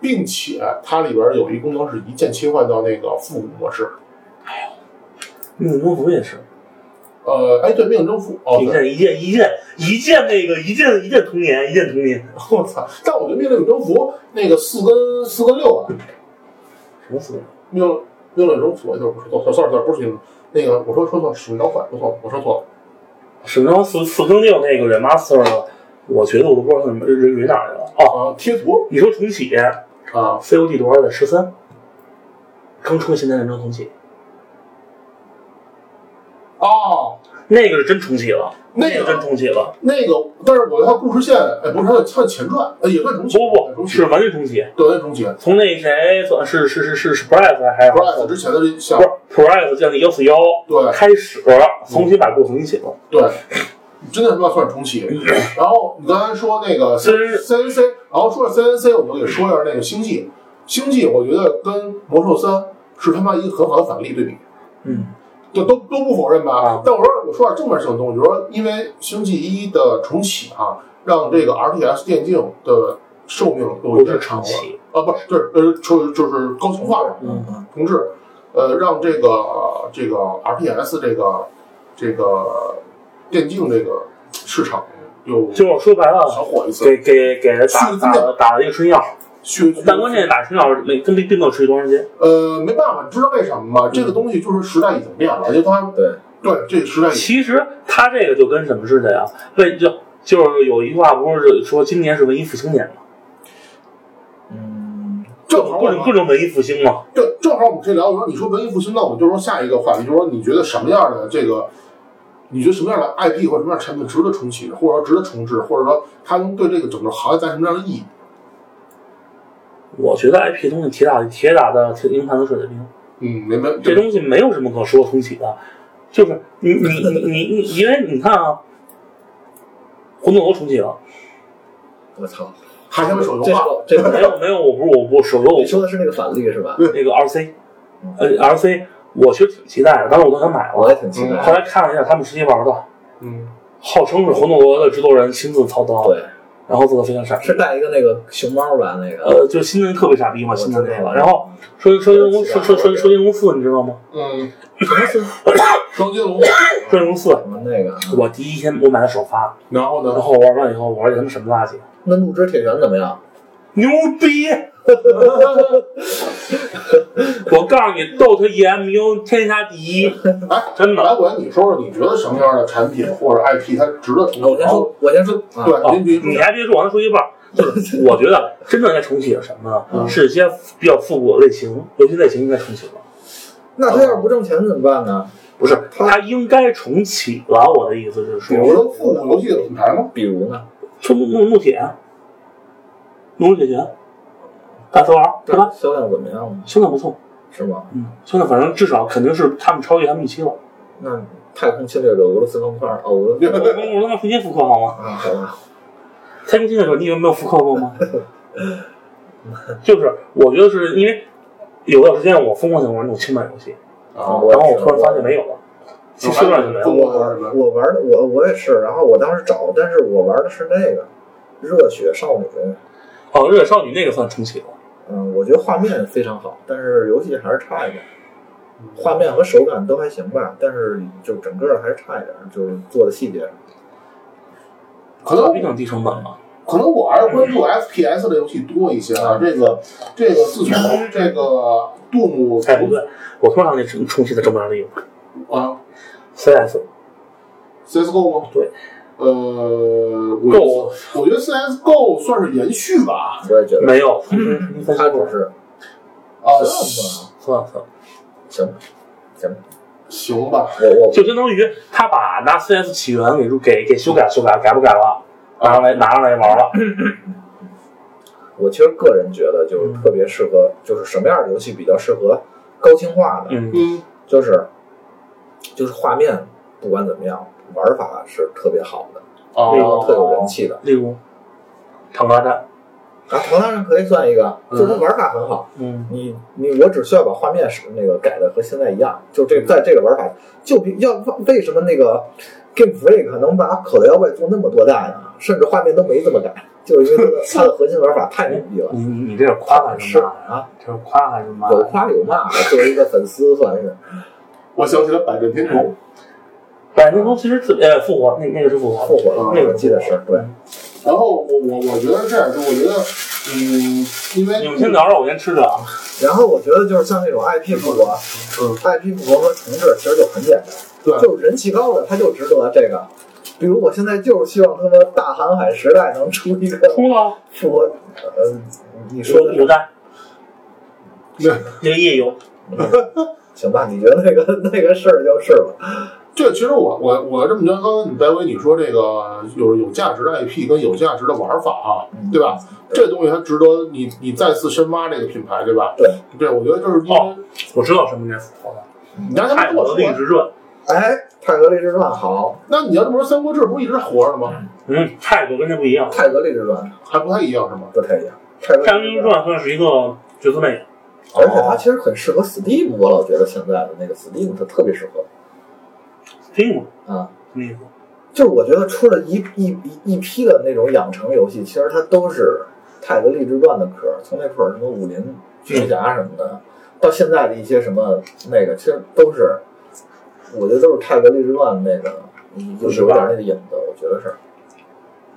并且它里边有一功能是一键切换到那个复古模式。哎命运征服也是，呃，哎，对，命运征服，哦，对，一键一键一键一键那个一键一键童年，一键童年。我操！但我觉得命运征服那个四跟四跟六啊，什么四？命命运征服，就是不是，sorry sorry，不是命那个，我说说错了，使命召唤，说错了，我说错了。什么四四跟六那个 remaster 的，我觉得我都不知道怎么蕊蕊哪儿去了。哦，啊，贴图你说重启啊，COD 多少的十三，刚出现代战争重启。哦，那个是真重启了，那个真重启了。那个，但是我它故事线，哎，不是它的它的前传，呃，也算重启，不不不，是完全重启。对，重启。从那谁算是是是是是 Price 还是 Price 之前的这项不是 Price 建立幺四幺对开始重新把故事重新写了。对，真的他妈算重启。然后你刚才说那个 C C N C，然后说了 C N C，我就得说一下那个星际。星际我觉得跟魔兽三是他妈一个很好的反例对比，嗯，就都都不否认吧。啊但我说我说点正面性的东西，就是说因为星际一的重启啊，让这个 R T S 电竞的寿命有一不是点长了。啊，不是，就是呃，就就是高清化嗯嗯同志，呃，让这个这个 RTS 这个这个电竞这个市场又就是说白小了，火一次，给给给他打打了打了一个春药，续但关键打春药没跟并并没有持续多长时间。呃没办法，你知道为什么吗？这个东西就是时代已经变了，而且它对，对这个时代已经其实他这个就跟什么似的呀？为就就是有一句话不是说今年是文艺复兴年吗？嗯，正好各种各种文艺复兴嘛。对，正好我们可以聊。说你说文艺复兴，那我们就说下一个话题，就是说你觉得什么样的这个，你觉得什么样的 IP 或者什么样的产品值得重启，或者说值得重置，或者说它能对这个整个行业带来什么样的意义？我觉得 IP 东西铁打铁打的铁硬盘的水的兵，嗯，没没这东西没有什么可说重启的，就是你你你你你，因为你看啊，魂斗罗重启了，我操，还他妈手游这化，这这没有没有，我不是我不手游你说的是那个反例是吧？那个 RC，呃 RC，我其实挺期待的，当时我都想买了。我也，挺期待。后来看了一下他们实际玩的，嗯，号称是魂斗罗的制作人亲自操刀，对，然后做的非常傻。逼是带一个那个熊猫吧？那个。呃，就新人特别傻逼嘛，新的那个，然后说说说说说说说金龙四，你知道吗？嗯，什么是双截龙，说金龙四，什么那个？我第一天我买的首发，然后呢？然后玩完以后，我说这他妈什么垃圾，那怒之铁拳怎么样？牛逼！我告诉你，DOTA EMU 天下第一，哎，真的。来，我你说说，你觉得什么样的产品或者 IP 它值得重启？我先说，我先说，啊对，哦您别说你还别说，我还说一半，就是我觉得真正该重启的什么嗯？是一些比较复古的类型，游戏类型应该重启了。那他要是不挣钱怎么办呢？不是，它应该重启了。我的意思是说，比如说复古游戏的品牌吗？比如呢？就怒怒怒铁，怒铁拳，大头玩，对吧？销量怎么样呢？销量不错，是吗？嗯，销量反正至少肯定是他们超越他们预期了。那太空侵略者俄罗斯方块，哦，俄罗斯我我他妈重新复刻好吗？啊，好吧，太空侵略者你以为没有复刻过吗？就是我觉得是因为有段时间我疯狂想玩那种轻版游戏，啊，然后我突然发现没有了，其实上就没中有。国玩？我玩的我我也是，然后我当时找，但是我玩的是那个热血少女，哦，热血少女那个算重启了。嗯，我觉得画面非常好，但是游戏还是差一点。画面和手感都还行吧，但是就整个还是差一点，就是做的细节。可能比较低成本吧。可能我还是关注 FPS 的游戏多一些啊。这个这个自从这个杜牧哎，不对，我突然想起重重启的这么样的一个啊 CS，CSGO 吗？对，呃，我 Go 我觉得 CSGO 算是延续吧。我也觉得，没有。重新重新翻新过它只是啊，算吧，算了算了，行行，行吧。我我就相当于他把拿 CS 起源给给给修改修改，改不改了，拿上来拿上来玩了。我其实个人觉得就是特别适合，就是什么样的游戏比较适合高清化的，嗯，嗯，就是就是画面不管怎么样，玩法是特别好的，哦特有人气的。例如唐大战，啊，唐大战可以算一个，就是它玩法很好。嗯，你你我只需要把画面是那个改的和现在一样，就这在这个玩法，就比要为什么那个 Game Freak 能把口袋妖怪做那么多代呢？甚至画面都没怎么改，就是因为 它的核心玩法太牛逼了。你你你这是夸还是是骂呀？啊，这是夸还是骂？有夸有骂，作为一个粉丝算是。我想起了百变天虫。百年头其实自呃复活，那那个是复活，复活了，那个我记得是对。然后我我我觉得是这样，就我觉得，嗯，因为你们先聊着，我先吃着啊。然后我觉得就是像那种 IP 复活，嗯，IP 复活和重置其实就很简单，对就是人气高的他就值得这个。比如我现在就是希望他们大航海时代能出一个出了，复活，呃，你说的有有带，对那个夜游，行吧？你觉得那个那个事儿就是了。这其实我我我这么觉得，刚才你白薇你说这个有有价值的 IP 跟有价值的玩法啊，嗯对吧？这东西它值得你你再次深挖这个品牌，对吧？对，对，我觉得就是因为哦我知道什么年符合了，你让他们泰国跟我，的励志传，哎，泰格励志传好，那你要这么说，《三国志》不是一直活着吗？嗯，泰国跟这不一样，泰格励志传还不太一样是吗？不太一样。泰格励志传算是一个角色扮演，而且它其实很适合 Steam，我老觉得现在的那个 Steam 它特别适合听过。啊。什么意思？就是我觉得出了一一一一批的那种养成游戏，其实它都是泰格励志传的壳，从那会儿什么武林群侠什么的，到现在的一些什么那个，其实都是，我觉得都是泰格励志传那个有有点那个影子，我觉得是，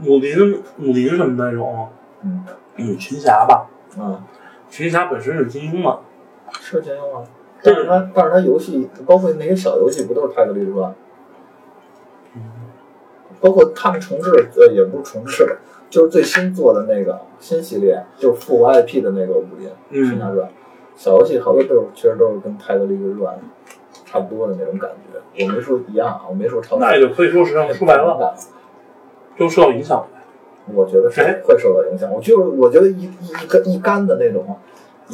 武林武林什么那种，嗯。嗯，群侠吧，嗯，群侠本身是金庸嘛，是金庸啊。但是它，但是它游戏，包括那些小游戏，不都是泰格励志传？包括他们重置，呃，也不是重置，就是最新做的那个新系列，就是复活 IP 的那个武林群嗯，侠传，小游戏好多都是，其实都是跟泰格励志传差不多的那种感觉。我没说一样啊，我没说超。那也就可以说实际上说白了，就受到影响了。我觉得是哎会受到影响。我就是我觉得一一一干一干的那种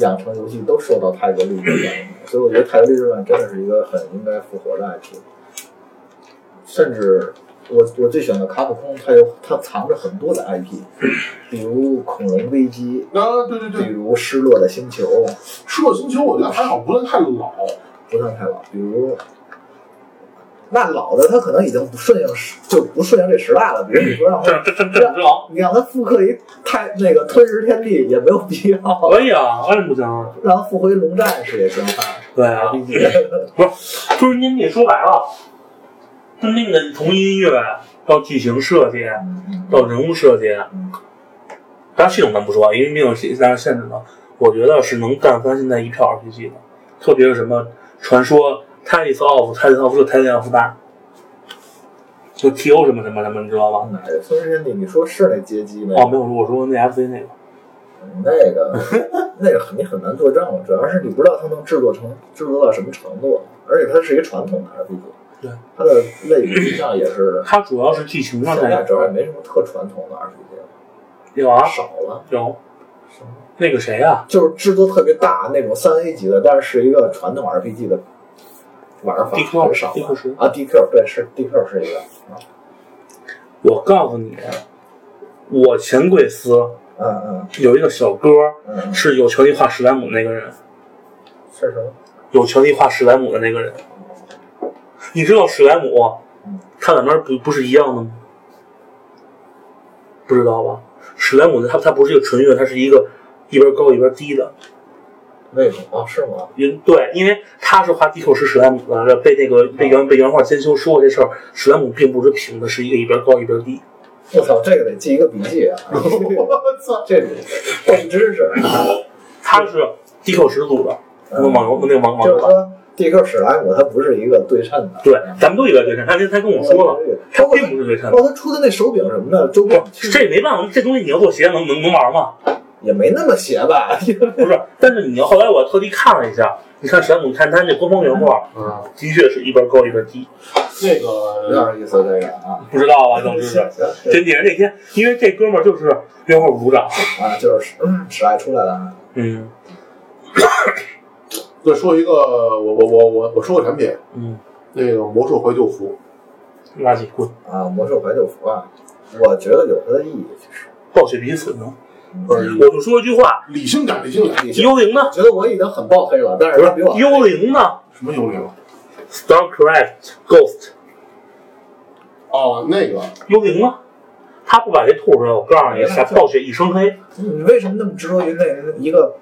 养成游戏都受到泰格励志传影响，所以我觉得泰格励志传真的是一个很应该复活的 IP。甚至我我最喜欢的卡普空，它有它藏着很多的 IP，比如《恐龙危机啊，对对对》，比，如《失落的星球》，《失落星球》我觉得还好，不算太老。不算太老，比如。那老的他可能已经不顺应时，就不顺应这时代了。比如你说让它这这这这王你让他复刻一太那个吞食天地也没有必要，可以啊，为什么不行啊？让他复回龙战士也行啊。对啊，不是，就是您你说白了，就那个从音乐到剧情设计到人物设计，当然系统咱不说，因为没有现在限制的，我觉得是能干翻现在一票 RPG 的，特别是什么传说 Tales of Tales of 这 Tales of 大，就 TO 什么什么什么，你知道吗？哪个吞食天地？你说是那街机没哦，没有，我说那 FC 那个，那个那个很你很难作证，主要是你不知道它能制作成制作到什么程度，而且它是一个传统的 RPG，对，它的类比上也是它主要是剧情上才现在主要也，没什么特传统的 RPG 了，有啊，少了。有那个谁啊、就是制作特别大那种三 A 级的，但是是一个传统 RPG 的玩法很少 DQ 是啊，DQ 对是 DQ 是一个啊，我告诉你，我前贵司嗯嗯有一个小哥，嗯，是有权利画史莱姆那个人，是什么？有权利画史莱姆的那个人。你知道史莱姆，它两边不不是一样的吗？不知道吧？史莱姆它它不是一个纯月，它是一个一边高一边低的。为什么？啊是吗？因对，因为他是画地口是史莱姆的，被那个被原被原画监修说过这事儿，史莱姆并不是平的，是一个一边高一边低。我操，这个得记一个笔记啊！我操！这懂知识，他是地口始祖的，那个网游那个网网游版。就是说 DQ 史莱姆它不是一个对称的，对，咱们都以为对称，他他跟我说了，他并不是对称包。括他出的那手柄什么的，周边这没办法，这东西你要做鞋能能能玩吗？也没那么邪吧？不是，但是你后来我特地看了一下，你看史莱姆，你看他那官方原画，嗯，的确是一边高一边低，那有点意思，这个啊。不知道啊？总之是 行行行真姐那天，因为这哥们儿就是原画组长，啊，就是嗯，史爱出来的啊。嗯 再说一个，我我我我我说个产品，嗯，那个魔兽怀旧服，垃圾滚，啊，魔兽怀旧服啊，我觉得有它的意义，其实。暴雪彼此呢。不是我就说一句话，理性感，理性感，幽灵呢？觉得我已经很爆黑了，但是他比我幽灵呢什么幽灵？？Starcraft Ghost，哦，那个幽灵吗？他不把这吐出来，我告诉你，傻暴雪一身黑，你为什么那么执着于那一个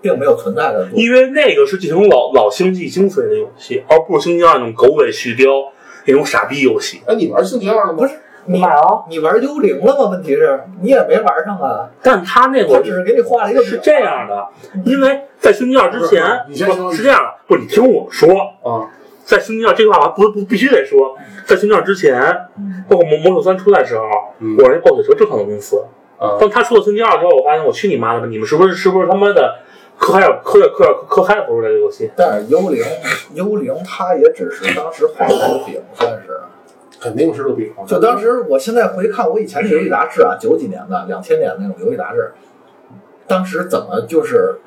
并没有存在的？因为那个是继承老老星际精髓的游戏，而不是星际二那种狗尾续貂那种傻逼游戏。哎，你玩星际二了吗？不是你买了，你玩幽灵了吗？问题是你也没玩上啊，但他那会儿他只是给你画了一个是这样的，因为在星际二之前，是你先说是这样的，不是你听我说，啊，在星际二这句话我不不必须得说，在星际二之前，包括魔魔兽三出来的时候，嗯我是那暴雪车正常的公司。啊，当他出了星际二之后，我发现我去你妈的吧！你们是不是是不是他妈的科海尔科科科科海尔不是这个游戏，但是幽灵幽灵它也只是当时画的饼，算是。肯定是个饼。就当时，我现在回看我以前的游戏杂志啊，九几年的、两千年那种游戏杂志，当时怎么就是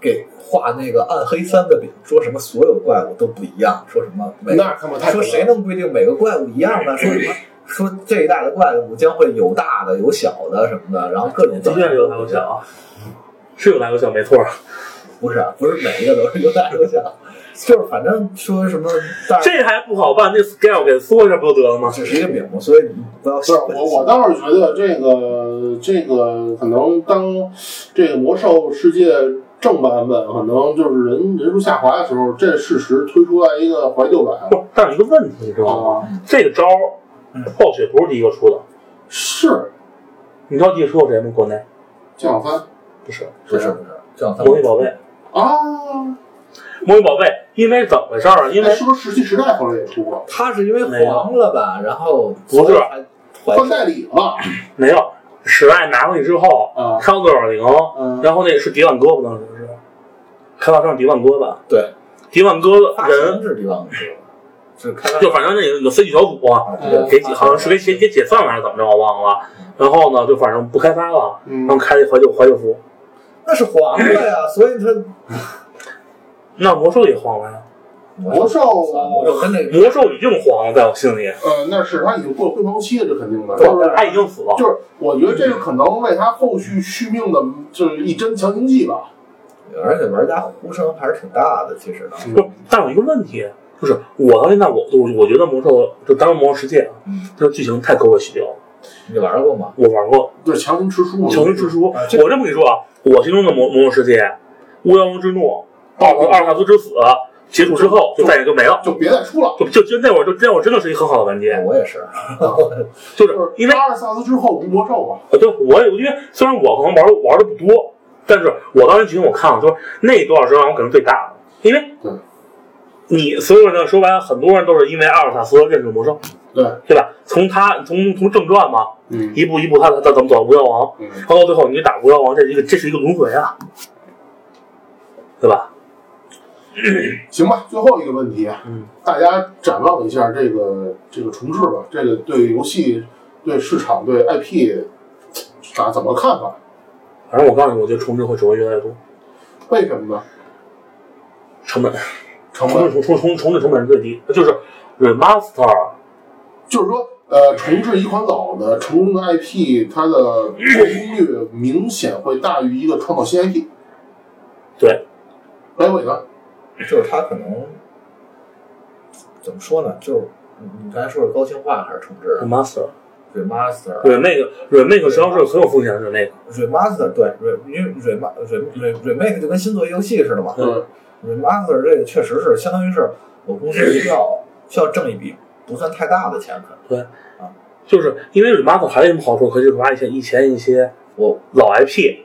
给画那个暗黑三的饼，说什么所有怪物都不一样，说什么每那他妈太说谁能规定每个怪物一样呢？说什么 说这一代的怪物将会有大的有小的什么的，然后各种的确有大有小啊，是有大有小没错。不是不是每一个都是有大有小。就是反正说什么，这还不好办，那 scale 给缩一下不就得了吗？只是一个饼嘛，所以你不要。是我我倒是觉得这个这个可能当这个魔兽世界正版本可能就是人人数下滑的时候，这事实推出来一个怀旧版。不，但有一个问题，你知道吗？这个招暴雪不是第一个出的，是。你知道第一个出过谁吗？国内？降龙三？不是，不是，不是，降龙三。魔女宝贝啊。魔女宝贝，因为怎么回事儿？因为是不是石器时代后来也出过？他是因为黄了吧？然后不是换代理了？没有，史爱拿过去之后，上六点零，然后那是迪万哥不当时是，开发商迪万哥吧？对，迪万哥人是迪万哥，是开就反正那个有 C G 小组给解，好像是给解给解散了还是怎么着，我忘了。然后呢，就反正不开发了，然后开了怀旧怀旧服，那是黄的呀，所以它。那魔兽也黄了呀，魔兽魔兽跟那魔兽已经黄了，在我心里。嗯，那是他已经过了辉煌期了，这肯定的。就是他已经死了。就是我觉得这个可能为他后续续命的，就是一针强心剂吧。而且玩家呼声还是挺大的，其实呢。不，但有一个问题，就是我到现在我我我觉得魔兽就当魔兽世界啊，它的剧情太狗血了。你玩过吗？我玩过。对，强行吃书。强行吃书。我这么跟你说啊，我心中的魔魔兽世界，巫妖王之怒。奥特阿尔萨斯之死结束之后，就再也就没了，就别再出了。就就就那会儿，就那会儿真的是一个很好的完结。我也是，就是因为阿尔萨斯之后无魔咒嘛。对，我也因为虽然我可能玩玩的不多，但是我当时剧情我看了，就是那多少时间我可能最大的，因为你所有人说白了，很多人都是因为阿尔萨斯认识魔兽，对对吧？从他从从正传嘛，一步一步他他怎么走巫妖王，然后到最后你打巫妖王，这是一个这是一个轮回啊，对吧？行吧，最后一个问题，嗯，大家展望一下这个这个重置吧，这个对游戏、对市场、对 IP，咋怎么看法？反正我告诉你，我觉得重置会只会越来越多。为什么呢？成本，成本重重重重置成本是最低，就是 remaster，就是说，呃，重置一款老的成功的 IP，它的做攻率明显会大于一个创造新 IP。对，白伟呢？就是他可能怎么说呢？就是你刚才说是高清化还是重置？remaster，remaster，对那个 remake 实际上是很有风险是。那个 remaster 对 re 因为 rem remake 就跟新做游戏似的嘛。嗯，remaster 这个确实是相当于是我公司需要需要挣一笔不算太大的钱，可能对啊，就是因为 remaster 还有什么好处？可以把以前以前一些我老 IP，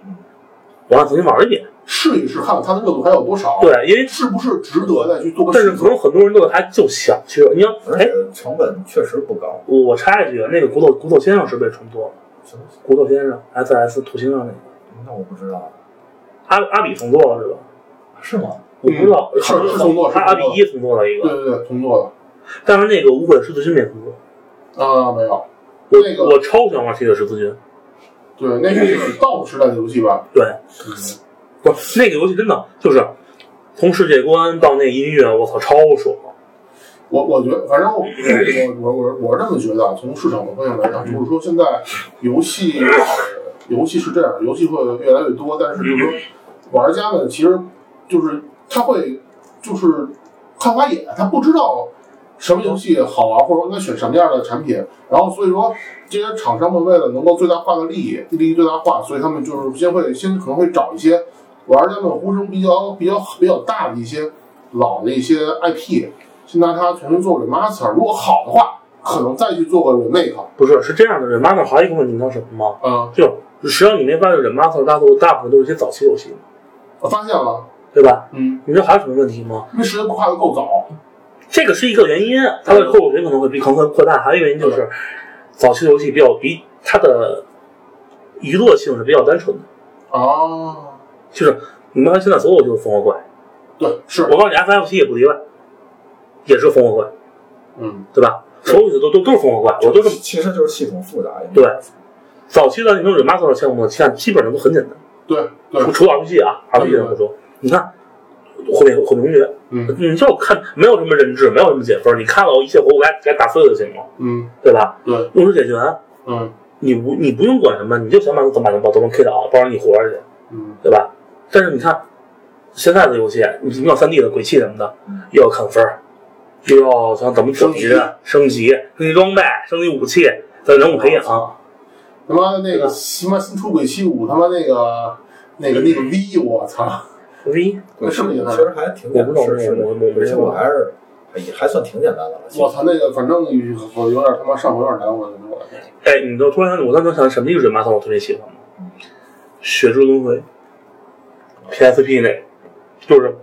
我让重新玩一遍。试一试，看看它的热度还有多少。对，因为是不是值得再去做个？但是可能很多人都还就想去，你要而且成本确实不高。我我插一句，那个骨头骨头先生是被重做了。什么？骨头先生？S S 土星上那个？那我不知道。阿阿比重做了是吧？是吗？我不知道，是是重做，他阿比一重做了一个。对对对，重做的。但是那个无悔十字军没重做。啊，没有。那个我超喜欢玩铁血十字军。对，那是道士时代的游戏吧？对。嗯不，那个游戏真的就是从世界观到那音乐，我操，超爽！我我觉得，反正我我我我是这么觉得，从市场的方向来讲，就是说现在游戏游戏是这样，游戏会越来越多，但是就是说玩家们其实就是他会就是看花眼，他不知道什么游戏好玩，或者应该选什么样的产品，然后所以说这些厂商们为了能够最大化的利益，利益最大化，所以他们就是先会先可能会找一些。玩家们呼声比较比较比较大的一些老的一些 IP，先拿它重新做 remaster，如果好的话，可能再去做个 remake。不是，是这样的，remaster 还有一个问题，你知道什么吗？嗯，就实际上你那边的 remaster 大多大部分都是一些早期游戏。我发现了，对吧？嗯，你知道还有什么问题吗？因为时间跨的够早，这个是一个原因，它的后果群可能会比可能会扩大。还有一个原因就是，早期的游戏比较比它的娱乐性是比较单纯的。哦。就是你们看现在所有就是烽火怪，对，是我，告诉你，FF 七也不例外，也是烽火怪，嗯，对吧？所有的都都都是烽火怪，我都是其实就是系统复杂。对早期的那种 remaster 项目，现在基本上都很简单，对对除，除了 RPG 啊，RPG 的不说，你看毁灭毁灭公爵，嗯。你就看没有什么人质，没有什么解分，你看到一切活物该该打碎了就行了，嗯。对吧？对，用时解决，嗯。你不你不用管什么，你就想办法怎么把把对方 K 倒，包着你活着去，嗯。对吧？但是你看现在的游戏，你你要三 D 的鬼泣什么的，又要砍分儿，又要想怎么升级、升级、升级装备、升级武器，再人物培养，他妈那个他妈新出鬼泣五，他妈那个那个那个 V，我操，V 那是不是其实还挺简单，我不懂是是而且我还是也还算挺简单的了。我操，那个反正我有点他妈上火有点难，我我哎，你都突然想，我当时想什么一个准马我特别喜欢吗？血之轮回，PSP 那，就是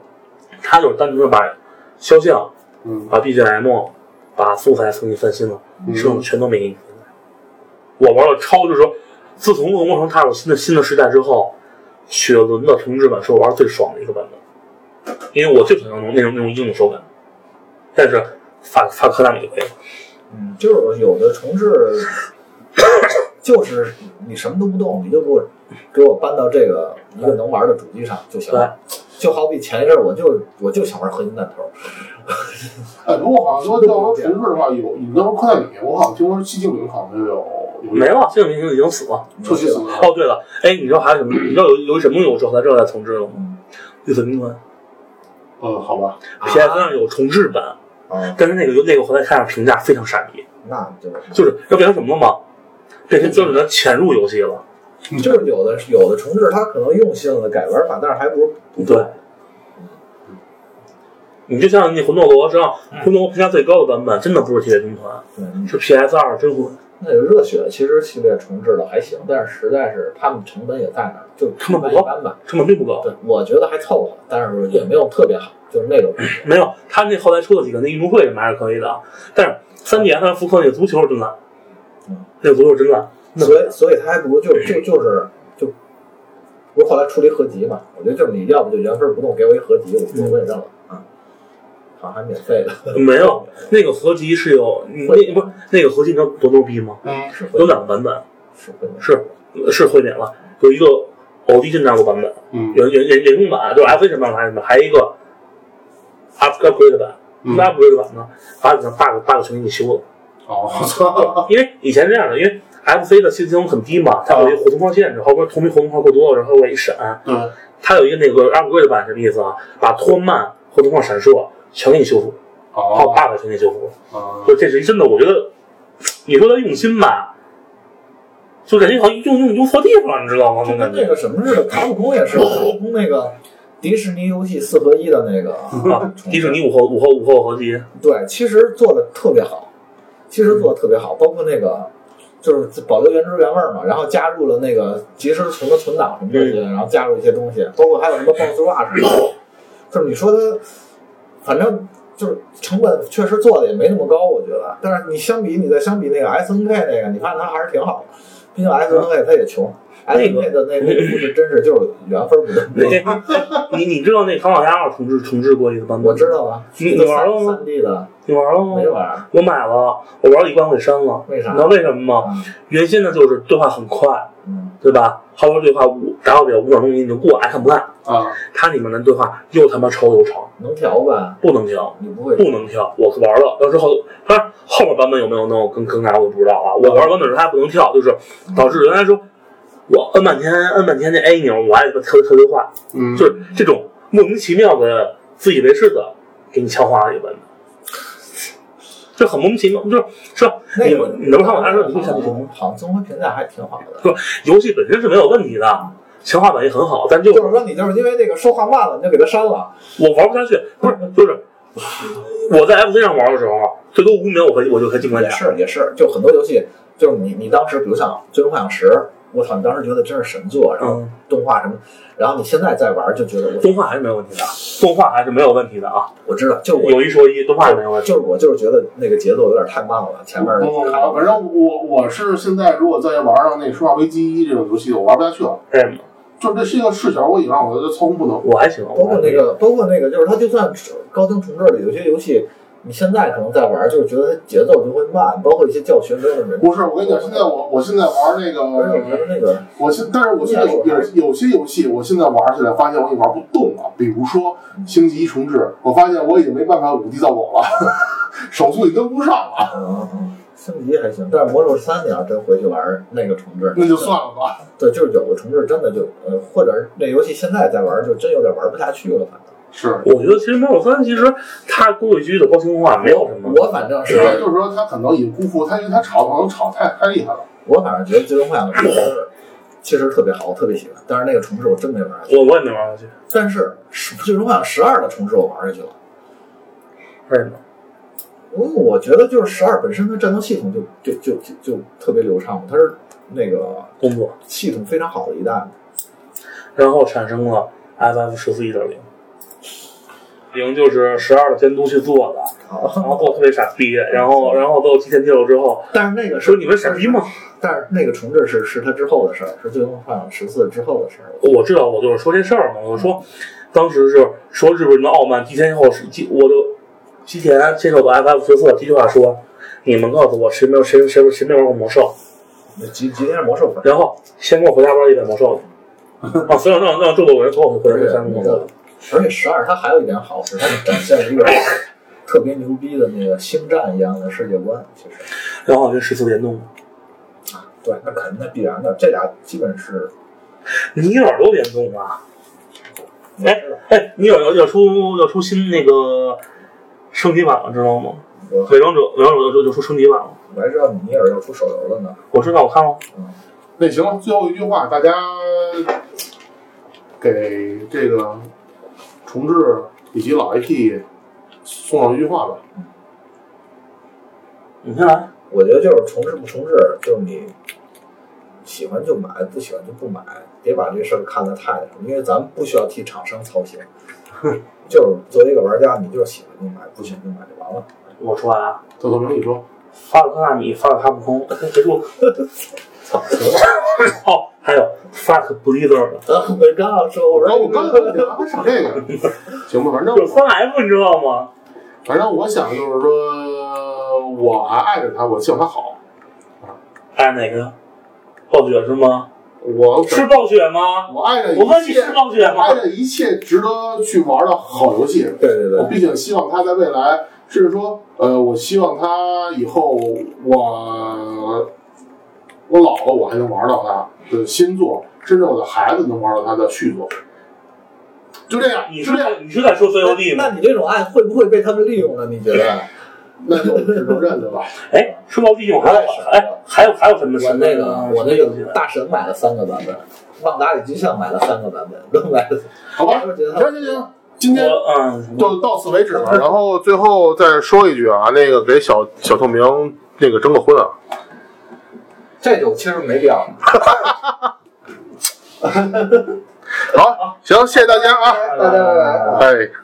他就是单纯的把肖像、嗯把 BGM、把素材重新翻新了，嗯剩全都没给你。我玩了超，就是说，自从恶魔城踏入新的新的时代之后，雪轮的重置版是我玩的最爽的一个版本，因为我就想要那种那种那种硬的手感，但是发发科纳米就可以了。嗯，就是有的重置，就是你什么都不动，你就给我给我搬到这个一个能玩的主机上就行了。就好比前一阵儿，我就我就想玩合金弹头，哎，不过好像说要说重置的话，有你那时候科纳米，我好像听说寂静岭好像有没了，这个明星已经死了。出去死了。哦，对了，哎，你知道还有什么？你知道有有什么东西我之后才知道在重置了吗？绿色兵团嗯，好吧，，PS 上有重置版，啊，但是那个那个我后来看上评价非常傻逼，那就是就是要变成什么了吗？变成标准的潜入游戏了。就是有的有的重置，它可能用性的改玩法，但是还不如不对，你就像那魂斗罗上，魂斗罗评价最高的版本，真的不是铁血军团，是 PS 二真魂。那个热血其实系列重置的还行，但是实在是他们成本也在那儿，就成本不高一般般吧。成本并不高，对，我觉得还凑合，但是也没有特别好，就是那种。没有他那后来出了几个那运动会什么还是可以的，但是三 DS 上复刻那个足球真烂嗯，那个足球真烂。所以所以他还不如就就就是就，不是后来出了一合集嘛？我觉得就是你要不就原封不动给我一合集，我我也认了啊，好像还免费的，没有那个合集是有你那不是那个合集你知道多牛逼吗？嗯有是有两个版本，是会是是会免了，有一个偶迪真战国版本，嗯有有有人工版，就是 F 什么版还是什么，还有一个 up upgrade 版。嗯那 upgrade 版呢，把你的 bug bug 全给你修了，哦，我操，因为以前这样的，因为 FC 的信息量很低嘛，它有一个活动框限制，后边同名活动框过多了，然后会一闪。嗯，它有一个那个 upgrade 版什么意思啊？把拖慢、活动框闪烁全给你修复，还有哦，bug 全给你修复。哦，就这是一真的，我觉得你说他用心吧，就感觉好像用用用错地方了，你知道吗？就跟那个什么似的，卡普空也是，卡普空那个迪士尼游戏四合一的那个啊，迪士尼五后五后五后合集，对，其实做的特别好，其实做的特别好，包括那个就是保留原汁原味嘛，然后加入了那个及时存的存档什么这些，然后加入一些东西，包括还有什么 BOSS rush，就是你说它，反正就是成本确实做的也没那么高，我觉得，但是你相比你再相比那个 S N K 那个，你看它还是挺好的，毕竟 S N K 它也穷。S N K 的那那个故事真是就是缘分不对，你你知道那唐老鸭二重置重置过一个版本？我知。道啊，你你玩了吗三 D 的你玩了吗？没玩，我买了，我玩了一关我给删了。为啥你知道为什么吗？嗯原先呢就是对话很快，嗯，对吧？后边对话五达到不了五秒钟你就过，爱看不看。啊，它里面的对话又他妈超又长，能调吧？不能调。你不会不能跳，我玩了，当时后，当然后面版本有没有能有更更改我就不知道啊。我玩版本时它不能跳，就是导致原来说我摁半天摁半天那 A 钮，我还特特别快，嗯，就是这种莫名其妙的自以为是的给你强化了一个版本，这很莫名其妙，就是是吧？那个你能看我还说你会看不懂，好像综合评价还挺好的。游戏本身是没有问题的，强化版也很好，但就就是说，你就是因为那个说话慢了，你就给它删了。我玩不下去，不是就是我在 FC 上玩的时候，最多五秒我可以我就可以进关也。是也是，就很多游戏，就是你你当时，比如像《最终幻想十》，我操，你当时觉得真是神作，然后嗯，动画什么，然后你现在再玩就觉得我动画还是没有问题的，动画还是没有问题的啊。我知道，就我有一说一，动画是没有问题。就是我就是觉得那个节奏有点太慢了，前面不不不，看反正我我是现在如果再玩上那《生化危机一》这种游戏，我玩不下去了。为什么？就这是一个视角，我以往我就操控不能。我还行，包括那个，包括那个，就是它就算高清重置的有些游戏，你现在可能在玩，就是觉得它节奏就会慢，包括一些教学没有那么。不是，我跟你讲，现在我我现在玩那而且我觉个，得那个我现但是我现在有有有些游戏，我现在玩起来发现我已经玩不动了。比如说《星际一重置》，我发现我已经没办法五 D 造狗了，手速已经跟不上了，嗯嗯，升级还行，但是魔兽三你要真回去玩那个重置，那就算了吧。对，就是有的重置真的就呃，或者那游戏现在在玩，就真有点玩不下去了，反正。是，我觉得其实魔兽三其实它规规矩矩的高清化没有什么。我反正是，就是说他可能已经辜负他，因为他炒可能炒太太厉害了。我反正觉得《最终幻想十》其实特别好，我特别喜欢，但是那个重置我真没玩下去。我我也没玩下去，但是《最终幻想十二》的重置我玩下去了。为什么？因为，我觉得就是十二本身的战斗系统就就就就就特别流畅，它是那个工作，系统非常好的一代。然后产生了 FF 十四一点零，零就是十二的监督去做的，然后特别傻逼，然后然后都提前揭露之后，但是那个说你们傻逼吗？但是那个重置是是他之后的事儿，是《最终幻想十四》之后的事儿。我知道，我就是说这事儿嘛，我说当时是说日本人的傲慢，提前以后是，我就提前接受的 FF 十四第一句话说，你们告诉我谁没有谁谁谁没玩过魔兽，那吉吉田是魔兽粉，然后先给我回家玩一遍魔兽去，啊，所以让让众多人给我回而且家玩魔兽那个，而且十二它还有一点好是它展现了一个特别牛逼的那个星战一样的世界观，其实然后跟十四联动，啊，对，那肯定那必然的，这俩基本是尼尔都联动啊。哎哎，尼尔要要出要出新那个升级版了，知道吗？我伪装者伪装者就就出升级版了，我还知道尼尔要出手游了呢。我知道，我看了。那行了，最后一句话，大家给这个重置以及老 IP 送上一句话吧。你先来。我觉得就是重置不重置，就是你喜欢就买，不喜欢就不买，别把这事儿看得太什么，因为咱们不需要替厂商操心。就是作为一个玩家，你就是喜欢就买，不喜欢就买就完了。我说啊，豆豆明，你说发了科纳米，发了哈普空，别说。操！哦，还有 fuck Blizzard，我刚要说，我我刚我说刚才你还上这个，行吧，反正就是三 F，你知道吗？反正我想就是说，我还爱着他，我希望他好。爱哪个？暴雪是吗？我是暴雪吗？我爱着我问你一切是，暴雪吗爱？着一切值得去玩的好游戏。对对对，我毕竟希望他在未来，甚至说，呃，我希望他以后我我老了，我还能玩到他的新作，甚至我的孩子能玩到他的续作。就这样，你是这样，你是在说 COD 吗？那你这种爱会不会被他们利用呢？你觉得？那就只能认了吧。哎，说到利用还有哎还有还有什么？我那个我那个大神买了三个版本，旺达与金像买了三个版本，都买了。好吧，行行行，今天嗯，就到此为止了。然后最后再说一句啊，那个给小小透明那个征个婚啊。这酒其实没必要。好，行，谢谢大家啊，大家拜拜。哎。